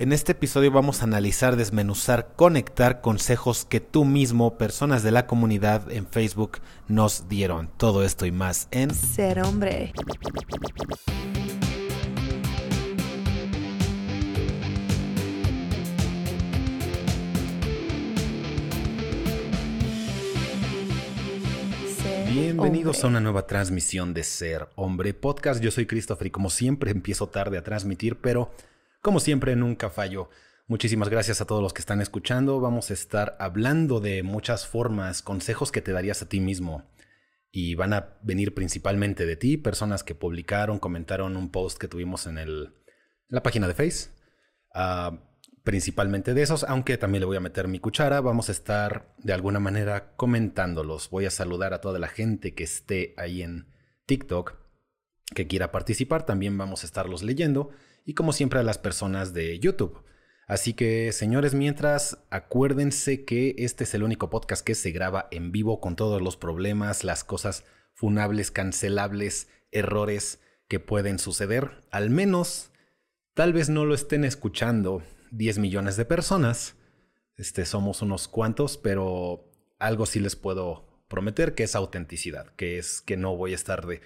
En este episodio vamos a analizar, desmenuzar, conectar consejos que tú mismo, personas de la comunidad en Facebook, nos dieron. Todo esto y más en Ser hombre. Bienvenidos a una nueva transmisión de Ser Hombre Podcast. Yo soy Christopher y como siempre empiezo tarde a transmitir, pero como siempre nunca fallo. Muchísimas gracias a todos los que están escuchando. Vamos a estar hablando de muchas formas, consejos que te darías a ti mismo. Y van a venir principalmente de ti, personas que publicaron, comentaron un post que tuvimos en, el, la página de Face. Ah, principalmente de esos, aunque también le voy a meter mi cuchara, vamos a estar de alguna manera comentándolos. Voy a saludar a toda la gente que esté ahí en TikTok, que quiera participar, también vamos a estarlos leyendo, y como siempre a las personas de YouTube. Así que, señores, mientras acuérdense que este es el único podcast que se graba en vivo con todos los problemas, las cosas funables, cancelables, errores que pueden suceder. Al menos, tal vez no lo estén escuchando 10 millones de personas. Este, somos unos cuantos, pero algo sí les puedo prometer que es autenticidad, que es que no voy a estar de,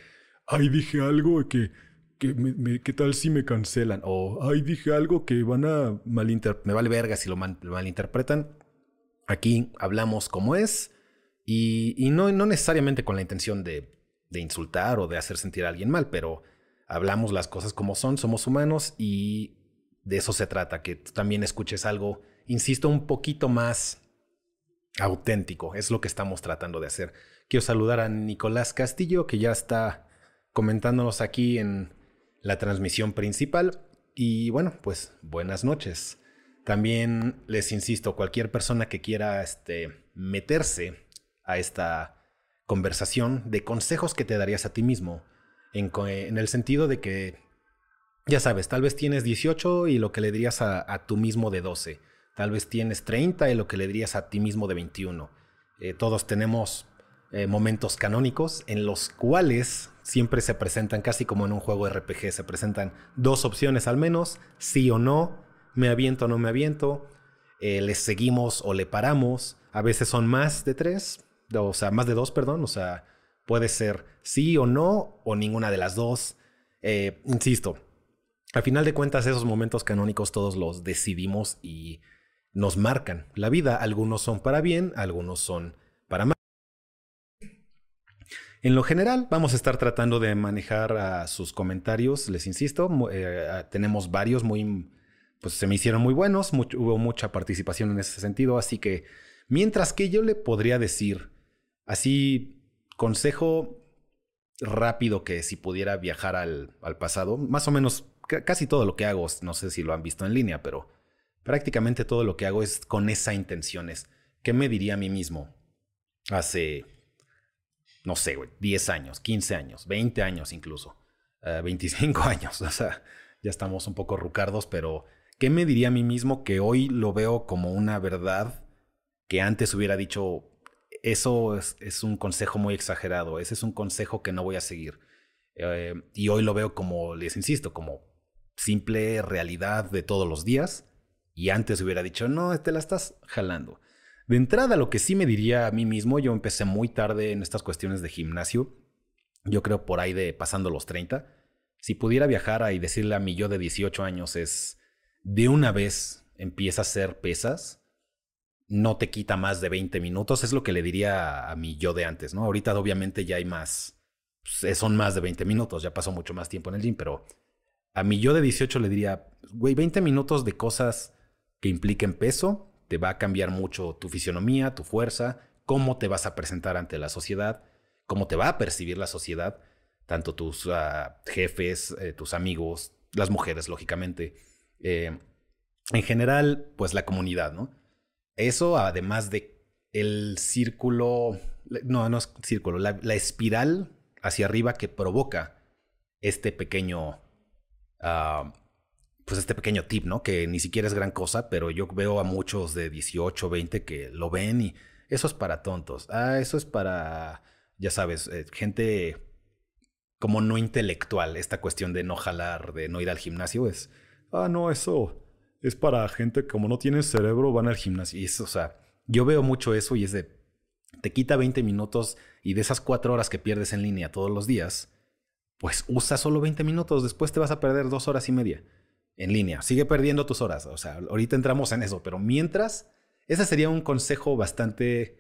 ay, dije algo que, que me, ¿qué tal si me cancelan? O, ay, dije algo que van a malinterpretar, me vale verga si lo, malinterpretan. Aquí hablamos como es y, y no, no necesariamente con la intención de, de insultar o de hacer sentir a alguien mal, pero hablamos las cosas como son, somos humanos y de eso se trata, que también escuches algo, insisto, un poquito más auténtico, es lo que estamos tratando de hacer. Quiero saludar a Nicolás Castillo, que ya está comentándonos aquí en la transmisión principal. Y bueno, pues buenas noches. También les insisto, cualquier persona que quiera este, meterse a esta conversación de consejos que te darías a ti mismo, en, el sentido de que, ya sabes, tal vez tienes 18 y lo que le dirías a, a tú mismo de 12, tal vez tienes 30 y lo que le dirías a ti mismo de 21. Eh, todos tenemos eh, momentos canónicos en los cuales siempre se presentan, casi como en un juego RPG, se presentan dos opciones al menos, sí o no, me aviento o no me aviento, eh, le seguimos o le paramos, a veces son más de tres, o sea, más de dos, perdón, o sea, puede ser sí o no, o ninguna de las dos. Eh, insisto, al final de cuentas esos momentos canónicos todos los decidimos y nos marcan la vida, algunos son para bien, algunos son. En lo general, vamos a estar tratando de manejar a sus comentarios, les insisto, eh, tenemos varios muy, pues se me hicieron muy buenos, hubo mucha participación en ese sentido, así que mientras que yo le podría decir, así, consejo rápido que si pudiera viajar al, al pasado, más o menos ca- casi todo lo que hago, no sé si lo han visto en línea, pero prácticamente todo lo que hago es con esa intención, es, ¿qué me diría a mí mismo hace no sé, güey, 10 años, 15 años, 20 años incluso, eh, 25 años, o sea, ya estamos un poco rucardos, pero ¿qué me diría a mí mismo que hoy lo veo como una verdad que antes hubiera dicho, eso es, es un consejo muy exagerado, ese es un consejo que no voy a seguir? Eh, y hoy lo veo como, les insisto, como simple realidad de todos los días, y antes hubiera dicho, no, te la estás jalando. De entrada, lo que sí me diría a mí mismo, yo empecé muy tarde en estas cuestiones de gimnasio, yo creo por ahí de pasando los 30. Si pudiera viajar y decirle a mi yo de 18 años es, de una vez empieza a hacer pesas, no te quita más de 20 minutos, es lo que le diría a, mi yo de antes, ¿no? Ahorita obviamente ya hay más, pues, son más de 20 minutos, ya pasó mucho más tiempo en el gym, pero a mi yo de 18 le diría, güey, 20 minutos de cosas que impliquen peso, va a cambiar mucho tu fisionomía, tu fuerza, cómo te vas a presentar ante la sociedad, cómo te va a percibir la sociedad, tanto tus ah, jefes, eh, tus amigos, las mujeres, lógicamente. Eh, en general, pues la comunidad, ¿no? Eso, además de el círculo, no, no es círculo, la, la espiral hacia arriba que provoca este pequeño, ah, pues este pequeño tip, ¿no? Que ni siquiera es gran cosa, pero yo veo a muchos de 18, 20 que lo ven y eso es para tontos. Ah, eso es para, ya sabes, eh, gente como no intelectual. Esta cuestión de no jalar, de no ir al gimnasio es, ah, no, eso, es para gente que como no tiene cerebro van al gimnasio. Y eso, o sea, yo veo mucho eso y es de, te quita 20 minutos y de esas cuatro horas que pierdes en línea todos los días, pues usa solo 20 minutos, después te vas a perder dos horas y media en línea. Sigue perdiendo tus horas, o sea, ahorita entramos en eso, pero mientras, ese sería un consejo bastante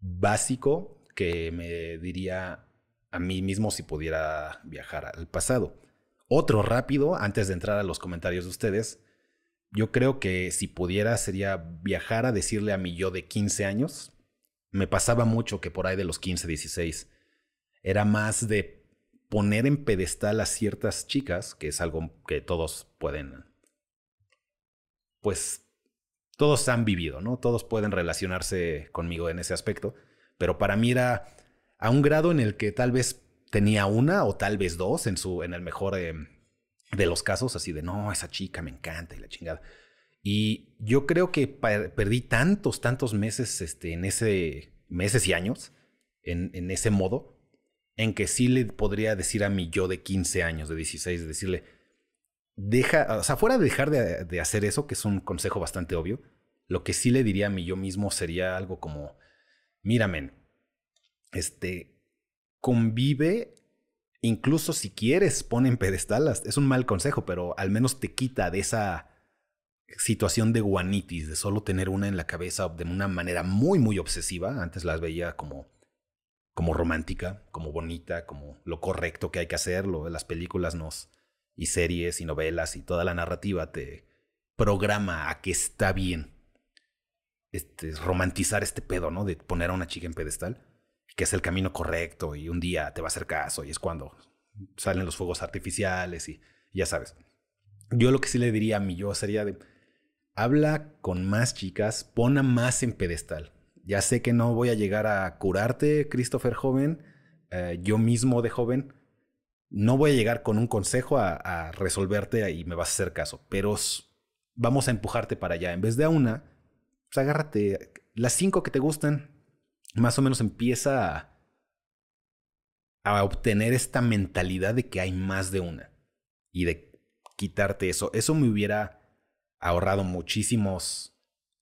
básico que me diría a mí mismo si pudiera viajar al pasado. Otro rápido, antes de entrar a los comentarios de ustedes, yo creo que si pudiera sería viajar a decirle a mi yo de 15 años. Me pasaba mucho que por ahí de los 15, 16 era más de poner en pedestal a ciertas chicas, que es algo que todos pueden, pues todos han vivido, ¿no? Todos pueden relacionarse conmigo en ese aspecto, pero para mí era a un grado en el que tal vez tenía una o tal vez dos en su en el mejor eh, de los casos así de no esa chica me encanta y la chingada y yo creo que perdí tantos tantos meses este en ese meses y años en, en ese modo en que sí le podría decir a mi yo de 15 años de 16 decirle deja o sea fuera de dejar de, de hacer eso que es un consejo bastante obvio lo que sí le diría a mi yo mismo sería algo como miramen este convive, incluso si quieres, pone en pedestal. Es un mal consejo, pero al menos te quita de esa situación de guanitis, de solo tener una en la cabeza de una manera muy, muy obsesiva. Antes las veía como, como romántica, como bonita, como lo correcto que hay que hacerlo. Las películas nos, y series y novelas y toda la narrativa te programa a que está bien este, romantizar este pedo, ¿no? De poner a una chica en pedestal que es el camino correcto y un día te va a hacer caso y es cuando salen los fuegos artificiales y ya sabes. Yo lo que sí le diría a mi yo sería de, habla con más chicas, pon más en pedestal. Ya sé que no voy a llegar a curarte, Christopher joven, eh, yo mismo de joven, no voy a llegar con un consejo a, a, resolverte y me vas a hacer caso, pero vamos a empujarte para allá. En vez de a una, pues agárrate las cinco que te gustan, más o menos empieza a, obtener esta mentalidad de que hay más de una y de quitarte eso. Eso me hubiera ahorrado muchísimos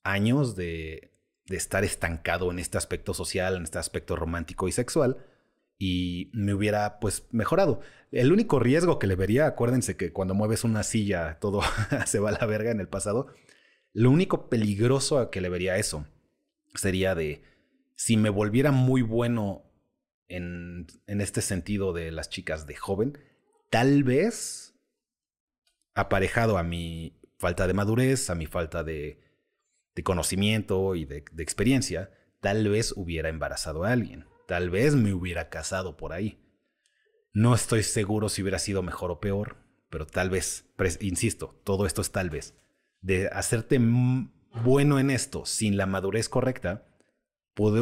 años de, de estar estancado en este aspecto social, en este aspecto romántico y sexual y me hubiera pues mejorado. El único riesgo que le vería, acuérdense que cuando mueves una silla todo se va a la verga en el pasado, lo único peligroso que le vería eso sería de si me volviera muy bueno en, en este sentido de las chicas de joven, tal vez aparejado a mi falta de madurez, a mi falta de, de conocimiento y de, experiencia, tal vez hubiera embarazado a alguien, tal vez me hubiera casado por ahí. No estoy seguro si hubiera sido mejor o peor, pero tal vez, insisto, todo esto es tal vez, de hacerte bueno en esto sin la madurez correcta,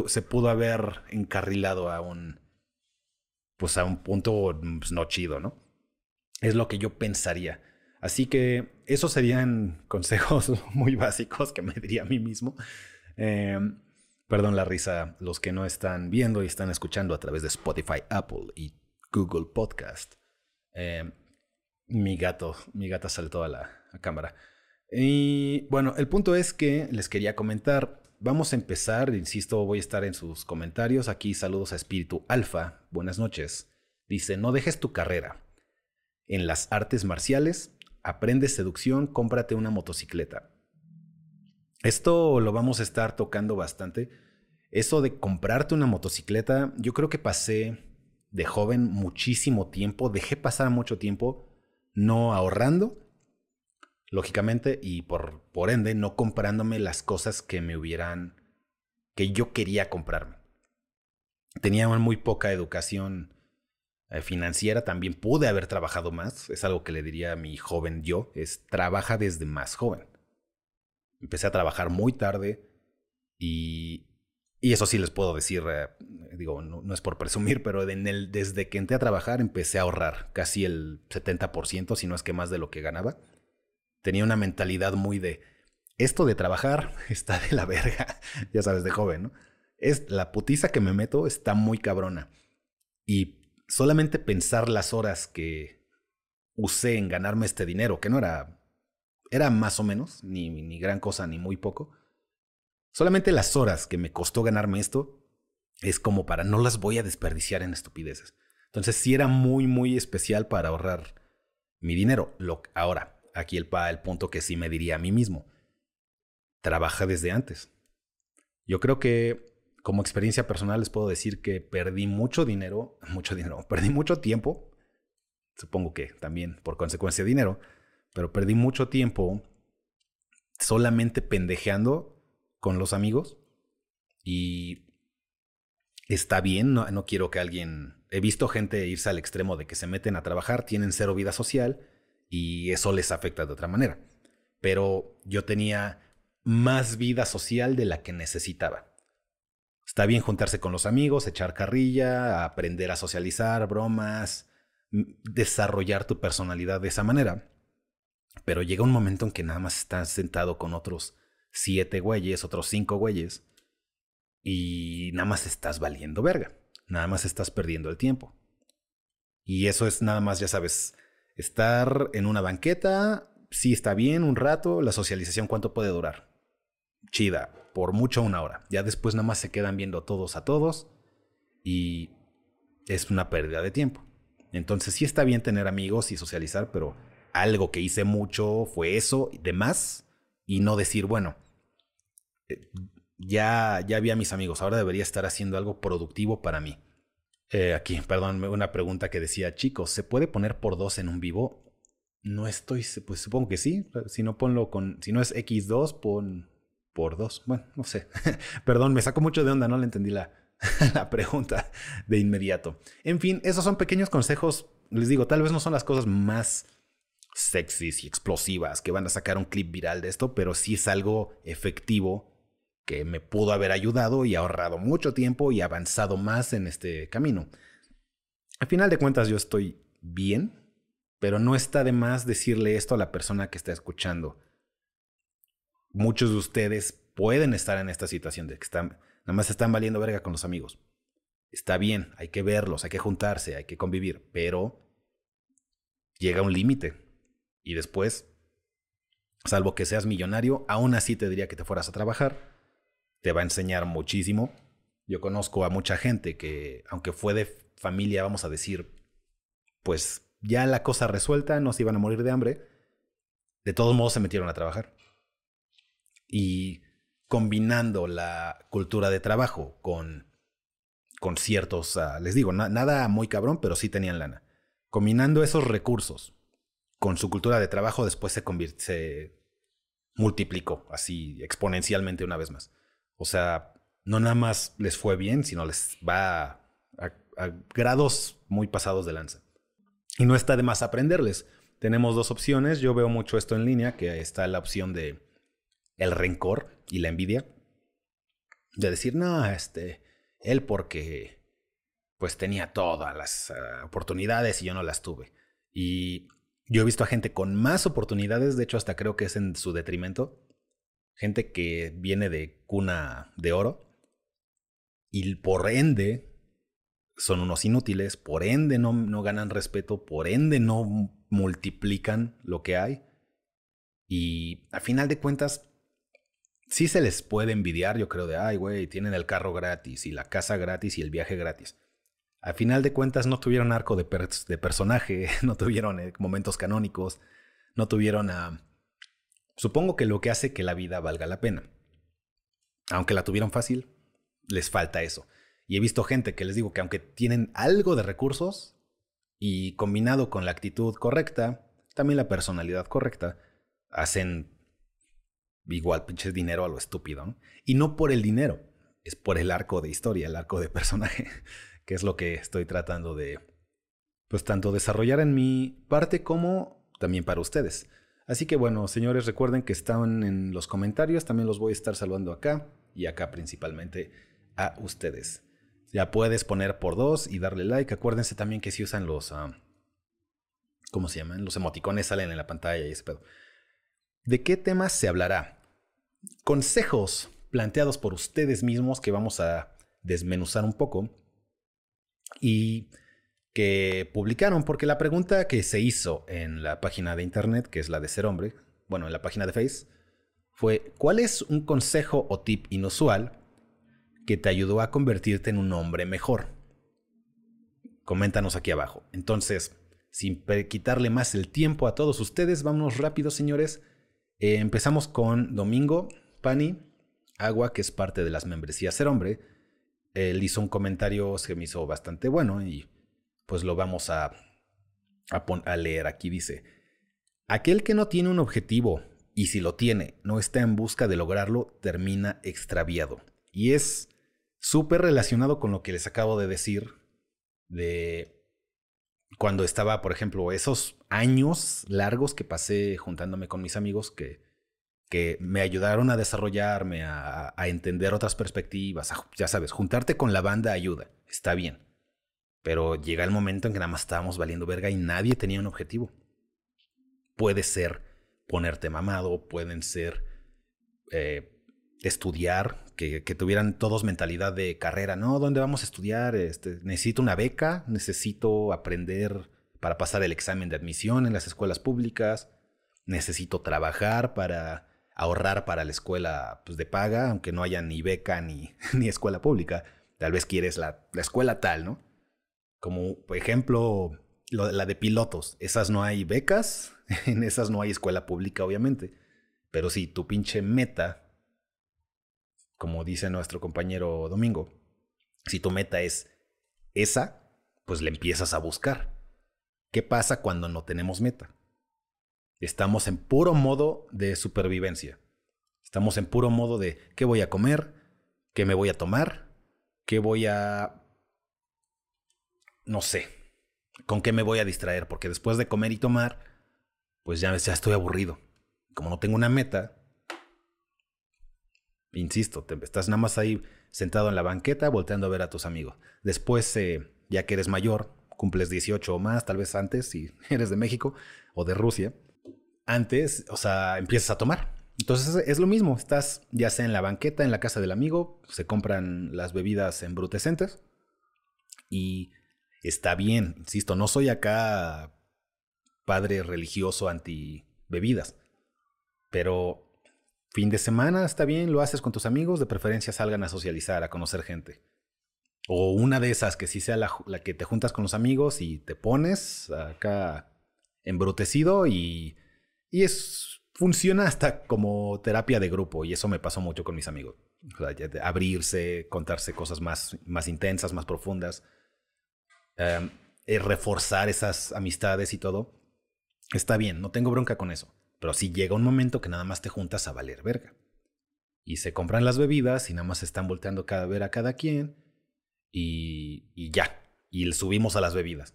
se pudo haber encarrilado a un, pues a un punto pues, no chido, ¿no? Es lo que yo pensaría. Así que esos serían consejos muy básicos que me diría a mí mismo. Em, perdón la risa, los que no están viendo y están escuchando a través de Spotify, Apple y Google Podcast. Em, mi gato, mi gata saltó a la cámara. Y bueno, el punto es que les quería comentar Vamos a empezar, insisto, voy a estar en sus comentarios. Aquí saludos a Espíritu Alfa, buenas noches. Dice, no dejes tu carrera. En las artes marciales, aprende seducción, cómprate una motocicleta. Esto lo vamos a estar tocando bastante. Eso de comprarte una motocicleta, yo creo que pasé de joven muchísimo tiempo, dejé pasar mucho tiempo no ahorrando lógicamente, y por, por ende no comprándome las cosas que me hubieran, que yo quería comprarme. Tenía muy poca educación eh, financiera, también pude haber trabajado más, es algo que le diría a mi joven yo, es trabaja desde más joven. Empecé a trabajar muy tarde y, y eso sí les puedo decir, eh, digo, no, es por presumir, pero en el, desde que entré a trabajar empecé a ahorrar casi el 70%, si no es que más de lo que ganaba tenía una mentalidad muy de, esto de trabajar está de la verga, ya sabes, de joven, ¿no? Es la putiza que me meto está muy cabrona. Y solamente pensar las horas que usé en ganarme este dinero, que no era era más o menos, ni, ni gran cosa, ni muy poco. Solamente las horas que me costó ganarme esto es como para no las voy a desperdiciar en estupideces. Entonces sí era muy, muy especial para ahorrar mi dinero. Lo, ahora, aquí el, el punto que sí me diría a mí mismo. Trabaja desde antes. Yo creo que como experiencia personal les puedo decir que perdí mucho dinero, mucho dinero, perdí mucho tiempo, supongo que también por consecuencia dinero, pero perdí mucho tiempo solamente pendejeando con los amigos y está bien, no, no, quiero que alguien... He visto gente irse al extremo de que se meten a trabajar, tienen cero vida social y eso les afecta de otra manera. Pero yo tenía más vida social de la que necesitaba. Está bien juntarse con los amigos, echar carrilla, aprender a socializar, bromas, desarrollar tu personalidad de esa manera. Pero llega un momento en que nada más estás sentado con otros siete güeyes, otros cinco güeyes, y nada más estás valiendo verga. Nada más estás perdiendo el tiempo. Y eso es nada más, ya sabes, estar en una banqueta, sí está bien un rato, la socialización cuánto puede durar. Chida, por mucho una hora. Ya después nada más se quedan viendo todos a todos y es una pérdida de tiempo. Entonces sí está bien tener amigos y socializar, pero algo que hice mucho fue eso, de más, y no decir, bueno, eh, ya, ya vi a mis amigos, ahora debería estar haciendo algo productivo para mí. Eh, aquí, perdón, una pregunta que decía, chicos, ¿se puede poner por dos en un vivo? No estoy, pues supongo que sí. Si no ponlo con, si no es X2, pon por dos. Bueno, no sé. Perdón, me saco mucho de onda, no le entendí la, la pregunta de inmediato. En fin, esos son pequeños consejos. Les digo, tal vez no son las cosas más sexys y explosivas que van a sacar un clip viral de esto, pero sí es algo efectivo que me pudo haber ayudado y ahorrado mucho tiempo y avanzado más en este camino. Al final de cuentas yo estoy bien, pero no está de más decirle esto a la persona que está escuchando muchos de ustedes pueden estar en esta situación de que están, nada más están valiendo verga con los amigos. Está bien, hay que verlos, hay que juntarse, hay que convivir, pero llega un límite. Y después, salvo que seas millonario, aún así te diría que te fueras a trabajar. Te va a enseñar muchísimo. Yo conozco a mucha gente que, aunque fue de familia, vamos a decir, pues ya la cosa resuelta, no se iban a morir de hambre, de todos modos se metieron a trabajar y combinando la cultura de trabajo con, con ciertos, ah, les digo, nada muy cabrón, pero sí tenían lana. Combinando esos recursos con su cultura de trabajo, después se, se multiplicó así exponencialmente una vez más. O sea, no nada más les fue bien, sino les va a, a grados muy pasados de lanza. Y no está de más aprenderles. Tenemos dos opciones. Yo veo mucho esto en línea, que está la opción de el rencor y la envidia. De decir, no, este, él porque pues tenía todas las ah, oportunidades y yo no las tuve. Y yo he visto a gente con más oportunidades, de hecho hasta creo que es en su detrimento, gente que viene de cuna de oro y por ende son unos inútiles, por ende no, no ganan respeto, por ende no multiplican lo que hay. Y a final de cuentas, sí se les puede envidiar, yo creo, de, ay, güey, tienen el carro gratis y la casa gratis y el viaje gratis. Al final de cuentas no tuvieron arco de, de personaje, no tuvieron eh, momentos canónicos, no tuvieron a... Supongo que lo que hace que la vida valga la pena. Aunque la tuvieron fácil, les falta eso. Y he visto gente que les digo que aunque tienen algo de recursos y combinado con la actitud correcta, también la personalidad correcta, hacen igual pinches dinero a lo estúpido. Y no por el dinero, es por el arco de historia, el arco de personaje, que es lo que estoy tratando de, pues tanto desarrollar en mi parte como también para ustedes. Así que bueno, señores, recuerden que están en los comentarios, también los voy a estar saludando acá y acá principalmente a ustedes. Ya puedes poner por dos y darle like. Acuérdense también que si usan los... Ah, ¿Cómo se llaman? Los emoticones salen en la pantalla y ese pedo. ¿De qué temas se hablará? consejos planteados por ustedes mismos que vamos a desmenuzar un poco y que publicaron, porque la pregunta que se hizo en la página de internet, que es la de Ser Hombre, bueno, en la página de Face, fue, ¿cuál es un consejo o tip inusual que te ayudó a convertirte en un hombre mejor? Coméntanos aquí abajo. Entonces, sin quitarle más el tiempo a todos ustedes, vámonos rápido, señores. Eh, empezamos con Domingo Pani Agua, que es parte de las membresías Ser Hombre. Él hizo un comentario que me hizo bastante bueno y pues lo vamos a, a leer. Aquí dice, aquel que no tiene un objetivo y si lo tiene, no está en busca de lograrlo, termina extraviado. Y es súper relacionado con lo que les acabo de decir de cuando estaba, por ejemplo, esos años largos que pasé juntándome con mis amigos que, que me ayudaron a desarrollarme, a, entender otras perspectivas, ya sabes, juntarte con la banda ayuda, está bien. Pero llega el momento en que nada más estábamos valiendo verga y nadie tenía un objetivo. Puede ser ponerte mamado, pueden ser eh, estudiar, que, tuvieran todos mentalidad de carrera, ¿no? ¿Dónde vamos a estudiar? Este, necesito una beca, necesito aprender para pasar el examen de admisión en las escuelas públicas, necesito trabajar para ahorrar para la escuela pues, de paga, aunque no haya ni beca ni, ni escuela pública. Tal vez quieres la, la escuela tal, ¿no? Como, por ejemplo, la de pilotos. Esas no hay becas, en esas no hay escuela pública, obviamente. Pero si tu pinche meta, como dice nuestro compañero Domingo, si tu meta es esa, pues le empiezas a buscar. ¿Qué pasa cuando no tenemos meta? Estamos en puro modo de supervivencia. Estamos en puro modo de qué voy a comer, qué me voy a tomar, qué voy a... no sé, con qué me voy a distraer, porque después de comer y tomar, pues ya, ya estoy aburrido. Como no tengo una meta, insisto, estás nada más ahí sentado en la banqueta volteando a ver a tus amigos. Después, eh, ya que eres mayor, cumples 18 o más, tal vez antes, si eres de México o de Rusia, antes, o sea, empiezas a tomar. Entonces es lo mismo, estás ya sea en la banqueta, en la casa del amigo, se compran las bebidas embrutecentes y está bien, insisto, no soy acá padre religioso anti bebidas, pero fin de semana está bien, lo haces con tus amigos, de preferencia salgan a socializar, a conocer gente. O una de esas que sí sea la, que te juntas con los amigos y te pones acá embrutecido y, y es, funciona hasta como terapia de grupo y eso me pasó mucho con mis amigos. abrirse, contarse cosas más, más intensas, más profundas. Em, eh, reforzar esas amistades y todo, está bien, no tengo bronca con eso. Pero si llega un momento que nada más te juntas a valer verga. Y se compran las bebidas y nada más están volteando cada ver a cada quien. Y, y ya. Y subimos a las bebidas.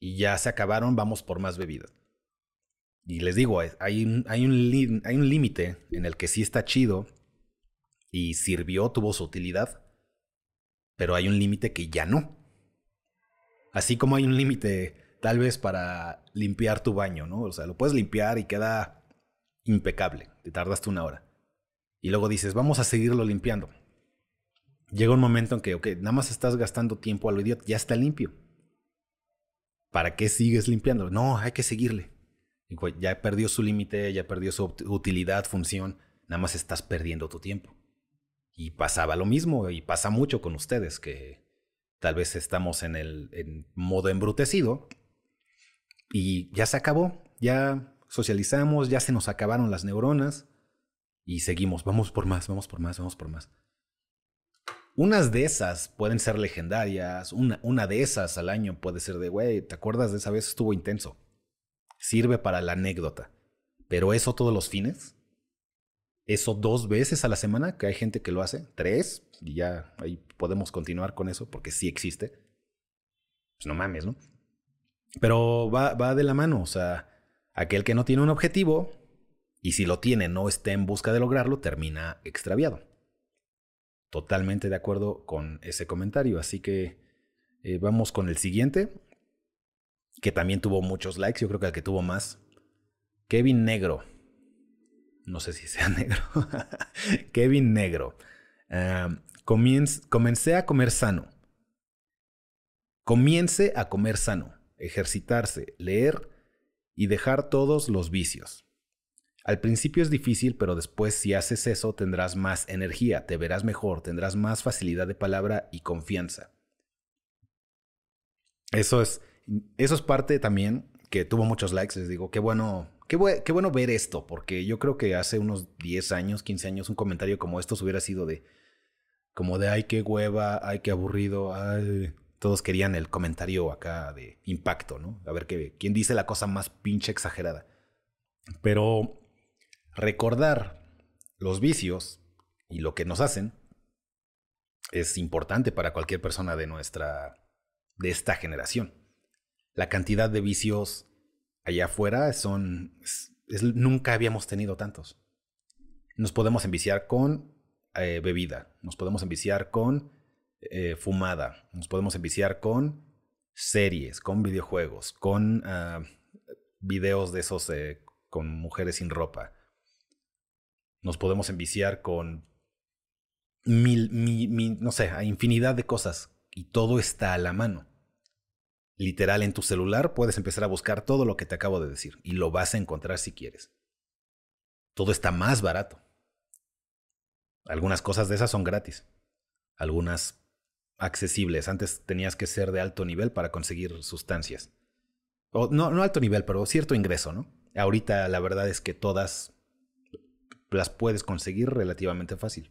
Y ya se acabaron, vamos por más bebidas. Y les digo, hay un, hay un, hay un límite en el que sí está chido y sirvió, tuvo su utilidad, pero hay un límite que ya no. Así como hay un límite tal vez para limpiar tu baño, ¿no? O sea, lo puedes limpiar y queda impecable, te tardaste una hora. Y luego dices, vamos a seguirlo limpiando. Llega un momento en que, ok, nada más estás gastando tiempo a lo idiota, ya está limpio. ¿Para qué sigues limpiando? No, hay que seguirle. ya perdió su límite, ya perdió su utilidad, función, nada más estás perdiendo tu tiempo. Y pasaba lo mismo, y pasa mucho con ustedes, que tal vez estamos en el modo embrutecido y ya se acabó, ya socializamos, ya se nos acabaron las neuronas y seguimos, vamos por más, vamos por más, vamos por más. Unas de esas pueden ser legendarias, una, una de esas al año puede ser de, güey, ¿te acuerdas de esa vez? Estuvo intenso. Sirve para la anécdota. Pero eso todos los fines, eso dos veces a la semana, que hay gente que lo hace, tres, y ya ahí podemos continuar con eso porque sí existe. Pues no mames, ¿no? Pero va, va de la mano, o sea, aquel que no tiene un objetivo y si lo tiene no esté en busca de lograrlo, termina extraviado. Totalmente de acuerdo con ese comentario, así que eh, vamos con el siguiente, que también tuvo muchos likes, yo creo que el que tuvo más. Kevin Negro. No sé si sea negro. Kevin Negro. Comencé a comer sano. Comience a comer sano ejercitarse, leer y dejar todos los vicios. Al principio es difícil, pero después si haces eso tendrás más energía, te verás mejor, tendrás más facilidad de palabra y confianza. Eso es, eso es parte también que tuvo muchos likes. Les digo, qué bueno, qué, qué bueno ver esto, porque yo creo que hace unos 10 años, 15 años, un comentario como estos hubiera sido de, como de, ay, qué hueva, ay, qué aburrido, ay. Todos querían el comentario acá de impacto, ¿no? A ver qué, quién dice la cosa más pinche exagerada. Pero recordar los vicios y lo que nos hacen es importante para cualquier persona de nuestra, de esta generación. La cantidad de vicios allá afuera son, nunca habíamos tenido tantos. Nos podemos enviciar con eh, bebida, nos podemos enviciar con eh, fumada, nos podemos enviciar con series, con videojuegos, con ah, videos de esos eh, con mujeres sin ropa. Nos podemos enviciar con mil, mil, no sé, infinidad de cosas y todo está a la mano. Literal, en tu celular puedes empezar a buscar todo lo que te acabo de decir y lo vas a encontrar si quieres. Todo está más barato. Algunas cosas de esas son gratis. Algunas accesibles. Antes tenías que ser de alto nivel para conseguir sustancias. O, no, alto nivel, pero cierto ingreso, ¿no? Ahorita la verdad es que todas las puedes conseguir relativamente fácil.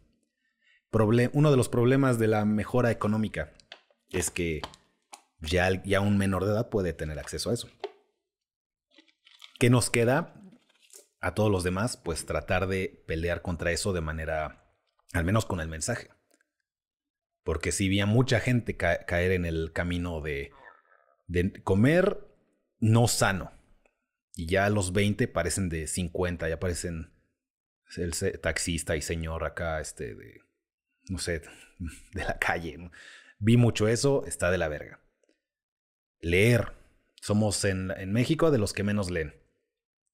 uno de los problemas de la mejora económica es que ya, ya un menor de edad puede tener acceso a eso. ¿Qué nos queda a todos los demás? Pues tratar de pelear contra eso de manera, al menos con el mensaje. Porque si vi a mucha gente caer en el camino de, comer no sano, y ya a los 20 parecen de 50, ya parecen el taxista y señor acá, este, de, no sé, de la calle. Vi mucho eso, está de la verga. Leer. Somos en México de los que menos leen.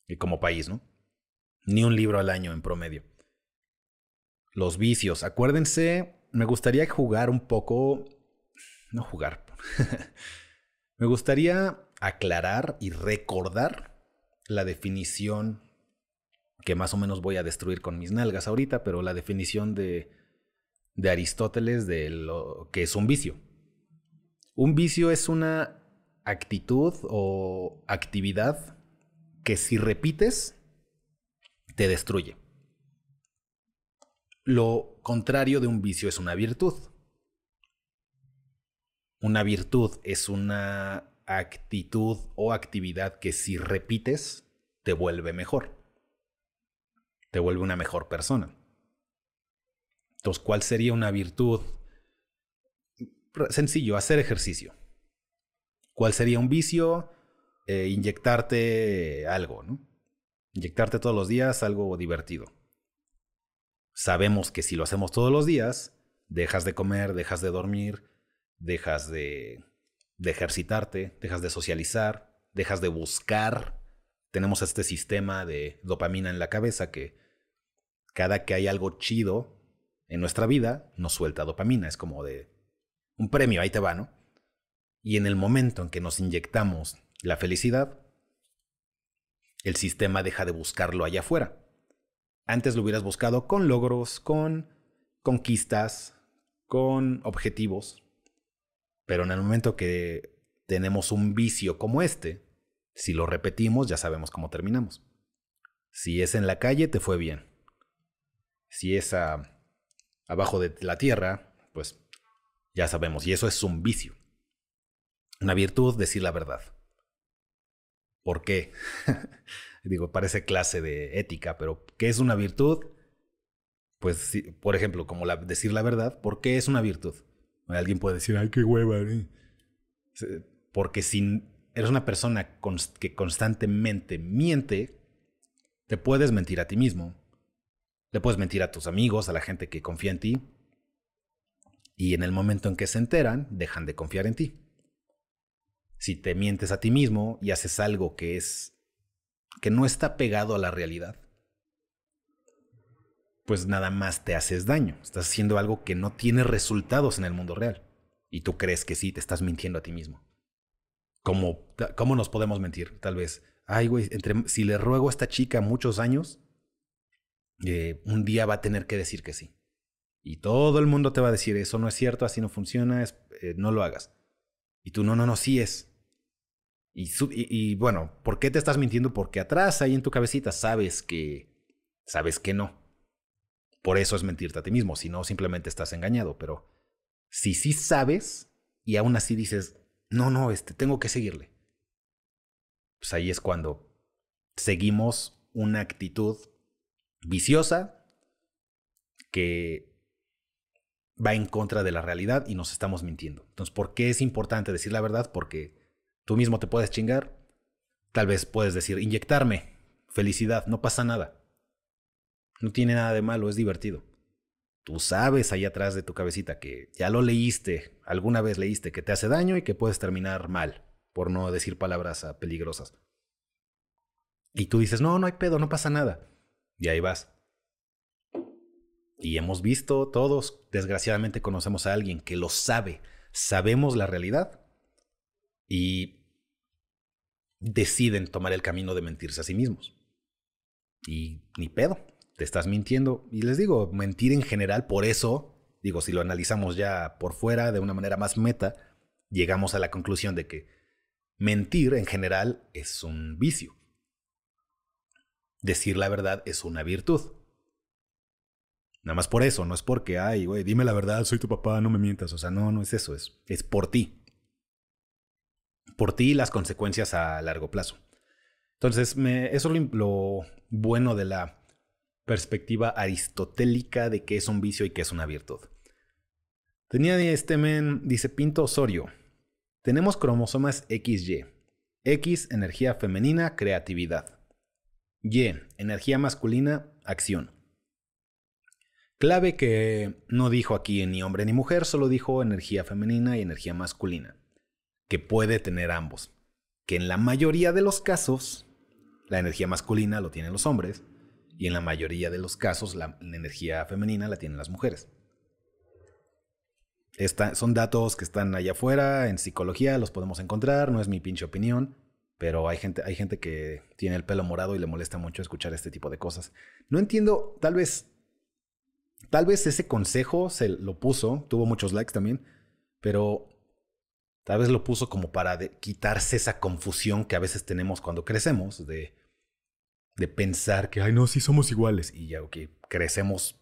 Y como país, ¿no? Ni un libro al año en promedio. Los vicios. Acuérdense, me gustaría jugar un poco... No jugar. me gustaría aclarar y recordar la definición que más o menos voy a destruir con mis nalgas ahorita, pero la definición de, de Aristóteles de lo que es un vicio. Un vicio es una actitud o actividad que si repites, te destruye. Lo contrario de un vicio es una virtud. Una virtud es una actitud o actividad que si repites te vuelve mejor. Te vuelve una mejor persona. Entonces, ¿cuál sería una virtud? Sencillo, hacer ejercicio. ¿Cuál sería un vicio? Eh, inyectarte algo, ¿no? Inyectarte todos los días algo divertido. Sabemos que si lo hacemos todos los días, dejas de comer, dejas de dormir, dejas de ejercitarte, dejas de socializar, dejas de buscar. Tenemos este sistema de dopamina en la cabeza que cada que hay algo chido en nuestra vida, nos suelta dopamina. Es como de un premio, ahí te va, ¿no? Y en el momento en que nos inyectamos la felicidad, el sistema deja de buscarlo allá afuera. Antes lo hubieras buscado con logros, con conquistas, con objetivos, pero en el momento que tenemos un vicio como este, si lo repetimos ya sabemos cómo terminamos. Si es en la calle, te fue bien. Si es abajo de la tierra, pues ya sabemos. Y eso es un vicio. Una virtud, decir la verdad. ¿Por qué? Digo, parece clase de ética, pero ¿qué es una virtud? Pues, por ejemplo, como decir la verdad, ¿por qué es una virtud? Alguien puede decir, ay, qué hueva. ¿eh? Porque si eres una persona que constantemente miente, te puedes mentir a ti mismo. Le puedes mentir a tus amigos, a la gente que confía en ti. Y en el momento en que se enteran, dejan de confiar en ti. Si te mientes a ti mismo y haces algo que es que no está pegado a la realidad, pues nada más te haces daño. Estás haciendo algo que no tiene resultados en el mundo real. Y tú crees que sí, te estás mintiendo a ti mismo. ¿Cómo, cómo nos podemos mentir? Tal vez, ay, güey, si le ruego a esta chica muchos años, eh, un día va a tener que decir que sí. Y todo el mundo te va a decir, eso no es cierto, así no funciona, eh, no lo hagas. Y tú, no, no, no, sí es. Y, bueno, ¿por qué te estás mintiendo? Porque atrás, ahí en tu cabecita, sabes que, sabes que no. Por eso es mentirte a ti mismo, si no, simplemente estás engañado. Pero si sí sabes y aún así dices, no, no, este, tengo que seguirle. Pues ahí es cuando seguimos una actitud viciosa que va en contra de la realidad y nos estamos mintiendo. Entonces, ¿por qué es importante decir la verdad? Porque tú mismo te puedes chingar. Tal vez puedes decir, inyectarme, felicidad, no pasa nada. No tiene nada de malo, es divertido. Tú sabes ahí atrás de tu cabecita que ya lo leíste, alguna vez leíste que te hace daño y que puedes terminar mal, por no decir palabras ah, peligrosas. Y tú dices, no, no hay pedo, no pasa nada. Y ahí vas. Y hemos visto todos, desgraciadamente conocemos a alguien que lo sabe, sabemos la realidad y deciden tomar el camino de mentirse a sí mismos. Y ni pedo, te estás mintiendo. Y les digo, mentir en general, por eso, digo, si lo analizamos ya por fuera de una manera más meta, llegamos a la conclusión de que mentir en general es un vicio. Decir la verdad es una virtud. Nada más por eso, no es porque, ay, güey, dime la verdad, soy tu papá, no me mientas. O sea, no, no es eso, es, es por ti. Por ti y las consecuencias a largo plazo. Entonces, me, eso es lo, bueno de la perspectiva aristotélica de qué es un vicio y qué es una virtud. Tenía este men, dice Pinto Osorio. Tenemos cromosomas XY. X, energía femenina, creatividad. Y, energía masculina, acción. Clave que no dijo aquí ni hombre ni mujer, solo dijo energía femenina y energía masculina, que puede tener ambos, que en la mayoría de los casos la energía masculina lo tienen los hombres y en la mayoría de los casos la, energía femenina la tienen las mujeres. son datos que están allá afuera, en psicología los podemos encontrar, no es mi pinche opinión, pero hay gente, hay gente que tiene el pelo morado y le molesta mucho escuchar este tipo de cosas. No entiendo, tal vez Tal vez ese consejo se lo puso, tuvo muchos likes también, pero tal vez lo puso como para quitarse esa confusión que a veces tenemos cuando crecemos, de, de pensar que, ay, no, sí somos iguales, y ya, ok, crecemos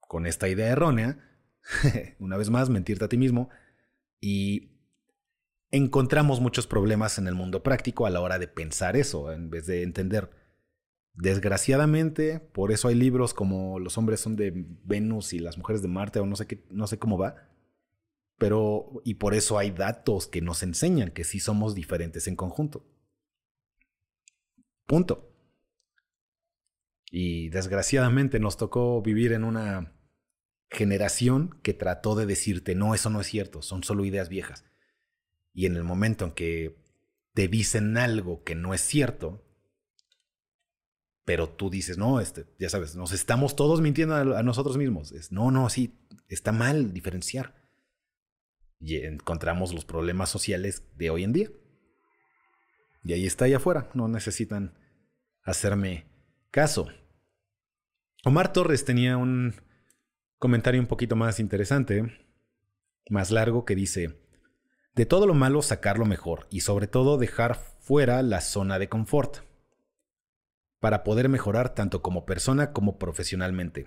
con esta idea errónea, una vez más, mentirte a ti mismo, y encontramos muchos problemas en el mundo práctico a la hora de pensar eso, en vez de entender Desgraciadamente, por eso hay libros como Los hombres son de Venus y las mujeres de Marte o no sé qué, no sé cómo va. Pero y por eso hay datos que nos enseñan que sí somos diferentes en conjunto. Punto. Y desgraciadamente nos tocó vivir en una generación que trató de decirte, no, eso no es cierto, son solo ideas viejas. Y en el momento en que te dicen algo que no es cierto, pero tú dices, no, este, ya sabes, nos estamos todos mintiendo a, nosotros mismos. Es, no, no, sí, está mal diferenciar. Y encontramos los problemas sociales de hoy en día. Y ahí está allá afuera, no necesitan hacerme caso. Omar Torres tenía un comentario un poquito más interesante, más largo, que dice, de todo lo malo sacar lo mejor y sobre todo dejar fuera la zona de confort para poder mejorar tanto como persona como profesionalmente.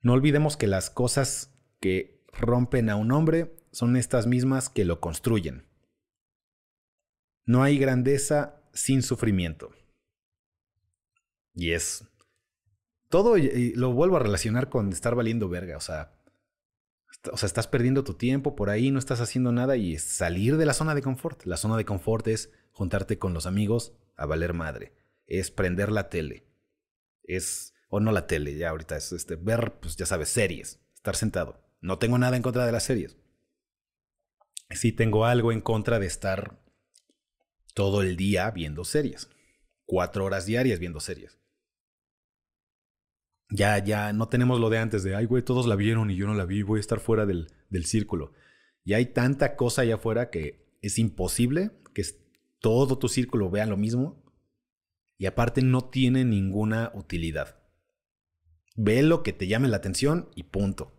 No olvidemos que las cosas que rompen a un hombre son estas mismas que lo construyen. No hay grandeza sin sufrimiento. Y es... Todo y lo vuelvo a relacionar con estar valiendo verga, o sea, o sea, estás perdiendo tu tiempo por ahí, no estás haciendo nada y es salir de la zona de confort. La zona de confort es juntarte con los amigos a valer madre es prender la tele. Es, o no la tele, ya ahorita es este, ver, pues ya sabes, series, estar sentado. No tengo nada en contra de las series. Sí tengo algo en contra de estar todo el día viendo series. Cuatro horas diarias viendo series. Ya, ya no tenemos lo de antes de, ay, güey, todos la vieron y yo no la vi, voy a estar fuera del, del círculo. Y hay tanta cosa allá afuera que es imposible que todo tu círculo vea lo mismo y aparte no tiene ninguna utilidad. Ve lo que te llame la atención y punto.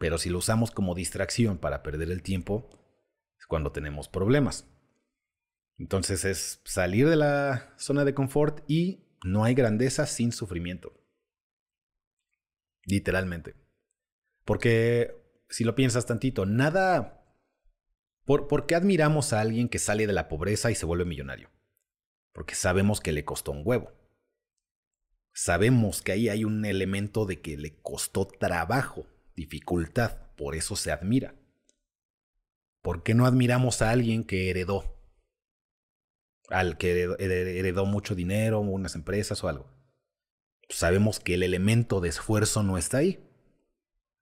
Pero si lo usamos como distracción para perder el tiempo, es cuando tenemos problemas. Entonces es salir de la zona de confort y no hay grandeza sin sufrimiento. Literalmente. Porque si lo piensas tantito, nada... ¿Por, ¿Por, qué admiramos a alguien que sale de la pobreza y se vuelve millonario? Porque sabemos que le costó un huevo. Sabemos que ahí hay un elemento de que le costó trabajo, dificultad, por eso se admira. ¿Por qué no admiramos a alguien que heredó? Al que heredó, mucho dinero, unas empresas o algo. Sabemos que el elemento de esfuerzo no está ahí.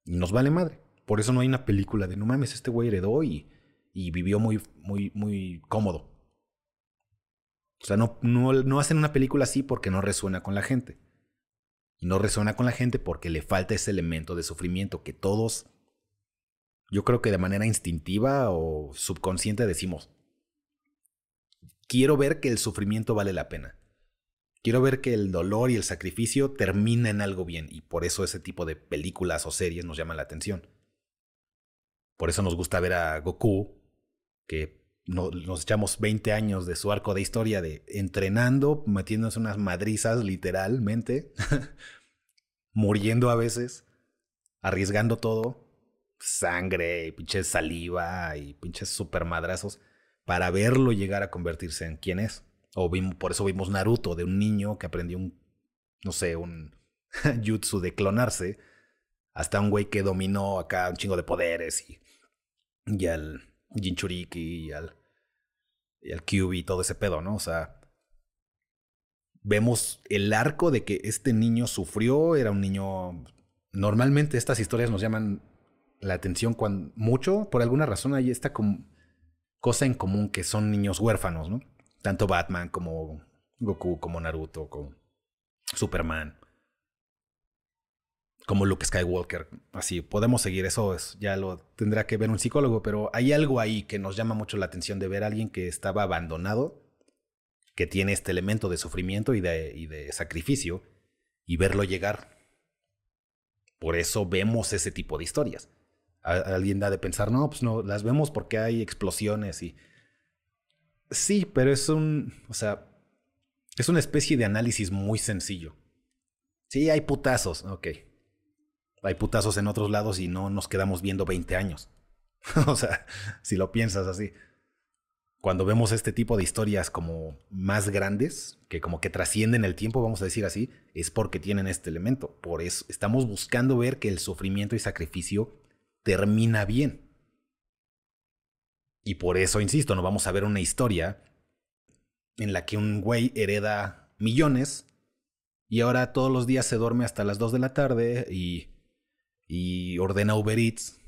Y nos vale madre. Por eso no hay una película de no mames, este güey heredó y, y vivió muy, muy, muy cómodo. O sea, no, no, no hacen una película así porque no resuena con la gente. Y no resuena con la gente porque le falta ese elemento de sufrimiento que todos, yo creo que de manera instintiva o subconsciente decimos, quiero ver que el sufrimiento vale la pena. Quiero ver que el dolor y el sacrificio termina en algo bien y por eso ese tipo de películas o series nos llaman la atención. Por eso nos gusta ver a Goku, que nos echamos 20 años de su arco de historia de entrenando, metiéndose unas madrizas literalmente, muriendo a veces, arriesgando todo, sangre, pinches saliva y pinches super madrazos, para verlo llegar a convertirse en quien es. O por eso vimos Naruto, de un niño que aprendió un, no sé, un jutsu de clonarse, hasta un güey que dominó acá un chingo de poderes y, y al Jinchuriki y al y el Cube y todo ese pedo, ¿no? O sea, vemos el arco de que este niño sufrió, era un niño... Normalmente estas historias nos llaman la atención cuando mucho, por alguna razón hay esta cosa en común que son niños huérfanos, ¿no? Tanto Batman como Goku, como Naruto, como Superman, como Luke Skywalker. Así, podemos seguir, eso es, ya lo tendrá que ver un psicólogo, pero hay algo ahí que nos llama mucho la atención de ver a alguien que estaba abandonado, que tiene este elemento de sufrimiento y de, y de sacrificio, y verlo llegar. Por eso vemos ese tipo de historias. alguien da de pensar, no, pues no, las vemos porque hay explosiones y... Sí, pero es un, o sea, es una especie de análisis muy sencillo. Sí, hay putazos, ok hay putazos en otros lados y no nos quedamos viendo 20 años. o sea, si lo piensas así. Cuando vemos este tipo de historias como más grandes, que como que trascienden el tiempo, vamos a decir así, es porque tienen este elemento. Por eso estamos buscando ver que el sufrimiento y sacrificio termina bien. Y por eso, insisto, no vamos a ver una historia en la que un güey hereda millones y ahora todos los días se duerme hasta las 2 de la tarde y y ordena Uber Eats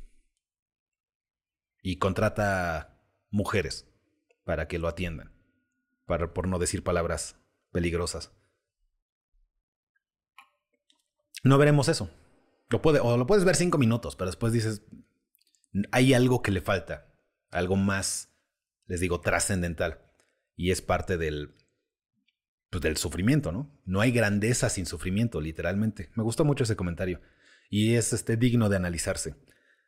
y contrata mujeres para que lo atiendan, para, por no decir palabras peligrosas. No veremos eso. Lo puede, o lo puedes ver cinco minutos, pero después dices, hay algo que le falta, algo más, les digo, trascendental. Y es parte del, pues, del sufrimiento, ¿no? No hay grandeza sin sufrimiento, literalmente. Me gustó mucho ese comentario y es este, digno de analizarse.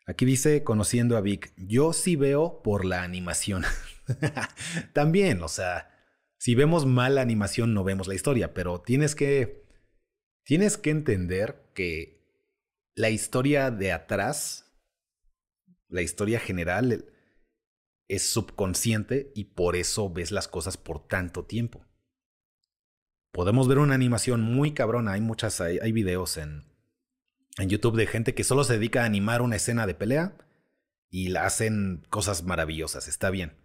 Aquí dice, conociendo a Vic, yo sí veo por la animación. También, o sea, si vemos mal la animación no vemos la historia, pero tienes que, tienes que entender que la historia de atrás, la historia general, es subconsciente y por eso ves las cosas por tanto tiempo. Podemos ver una animación muy cabrona, hay muchas, hay videos en, en YouTube de gente que solo se dedica a animar una escena de pelea y la hacen cosas maravillosas, está bien.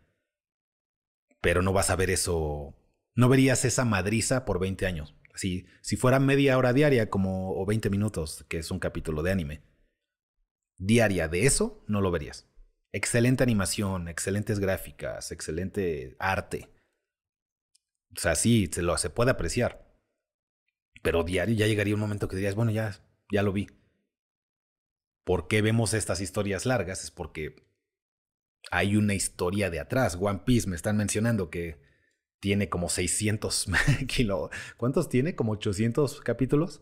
Pero no vas a ver eso, no verías esa madriza por 20 años. Si, si fuera media hora diaria como, o 20 minutos, que es un capítulo de anime, diaria de eso, no lo verías. Excelente animación, excelentes gráficas, excelente arte. O sea, sí, se, lo, se puede apreciar. Pero diario ya llegaría un momento que dirías, bueno, ya, ya lo vi. ¿Por qué vemos estas historias largas? Es porque hay una historia de atrás. One Piece me están mencionando que tiene como 600 kilos. ¿Cuántos tiene? ¿Como 800 capítulos?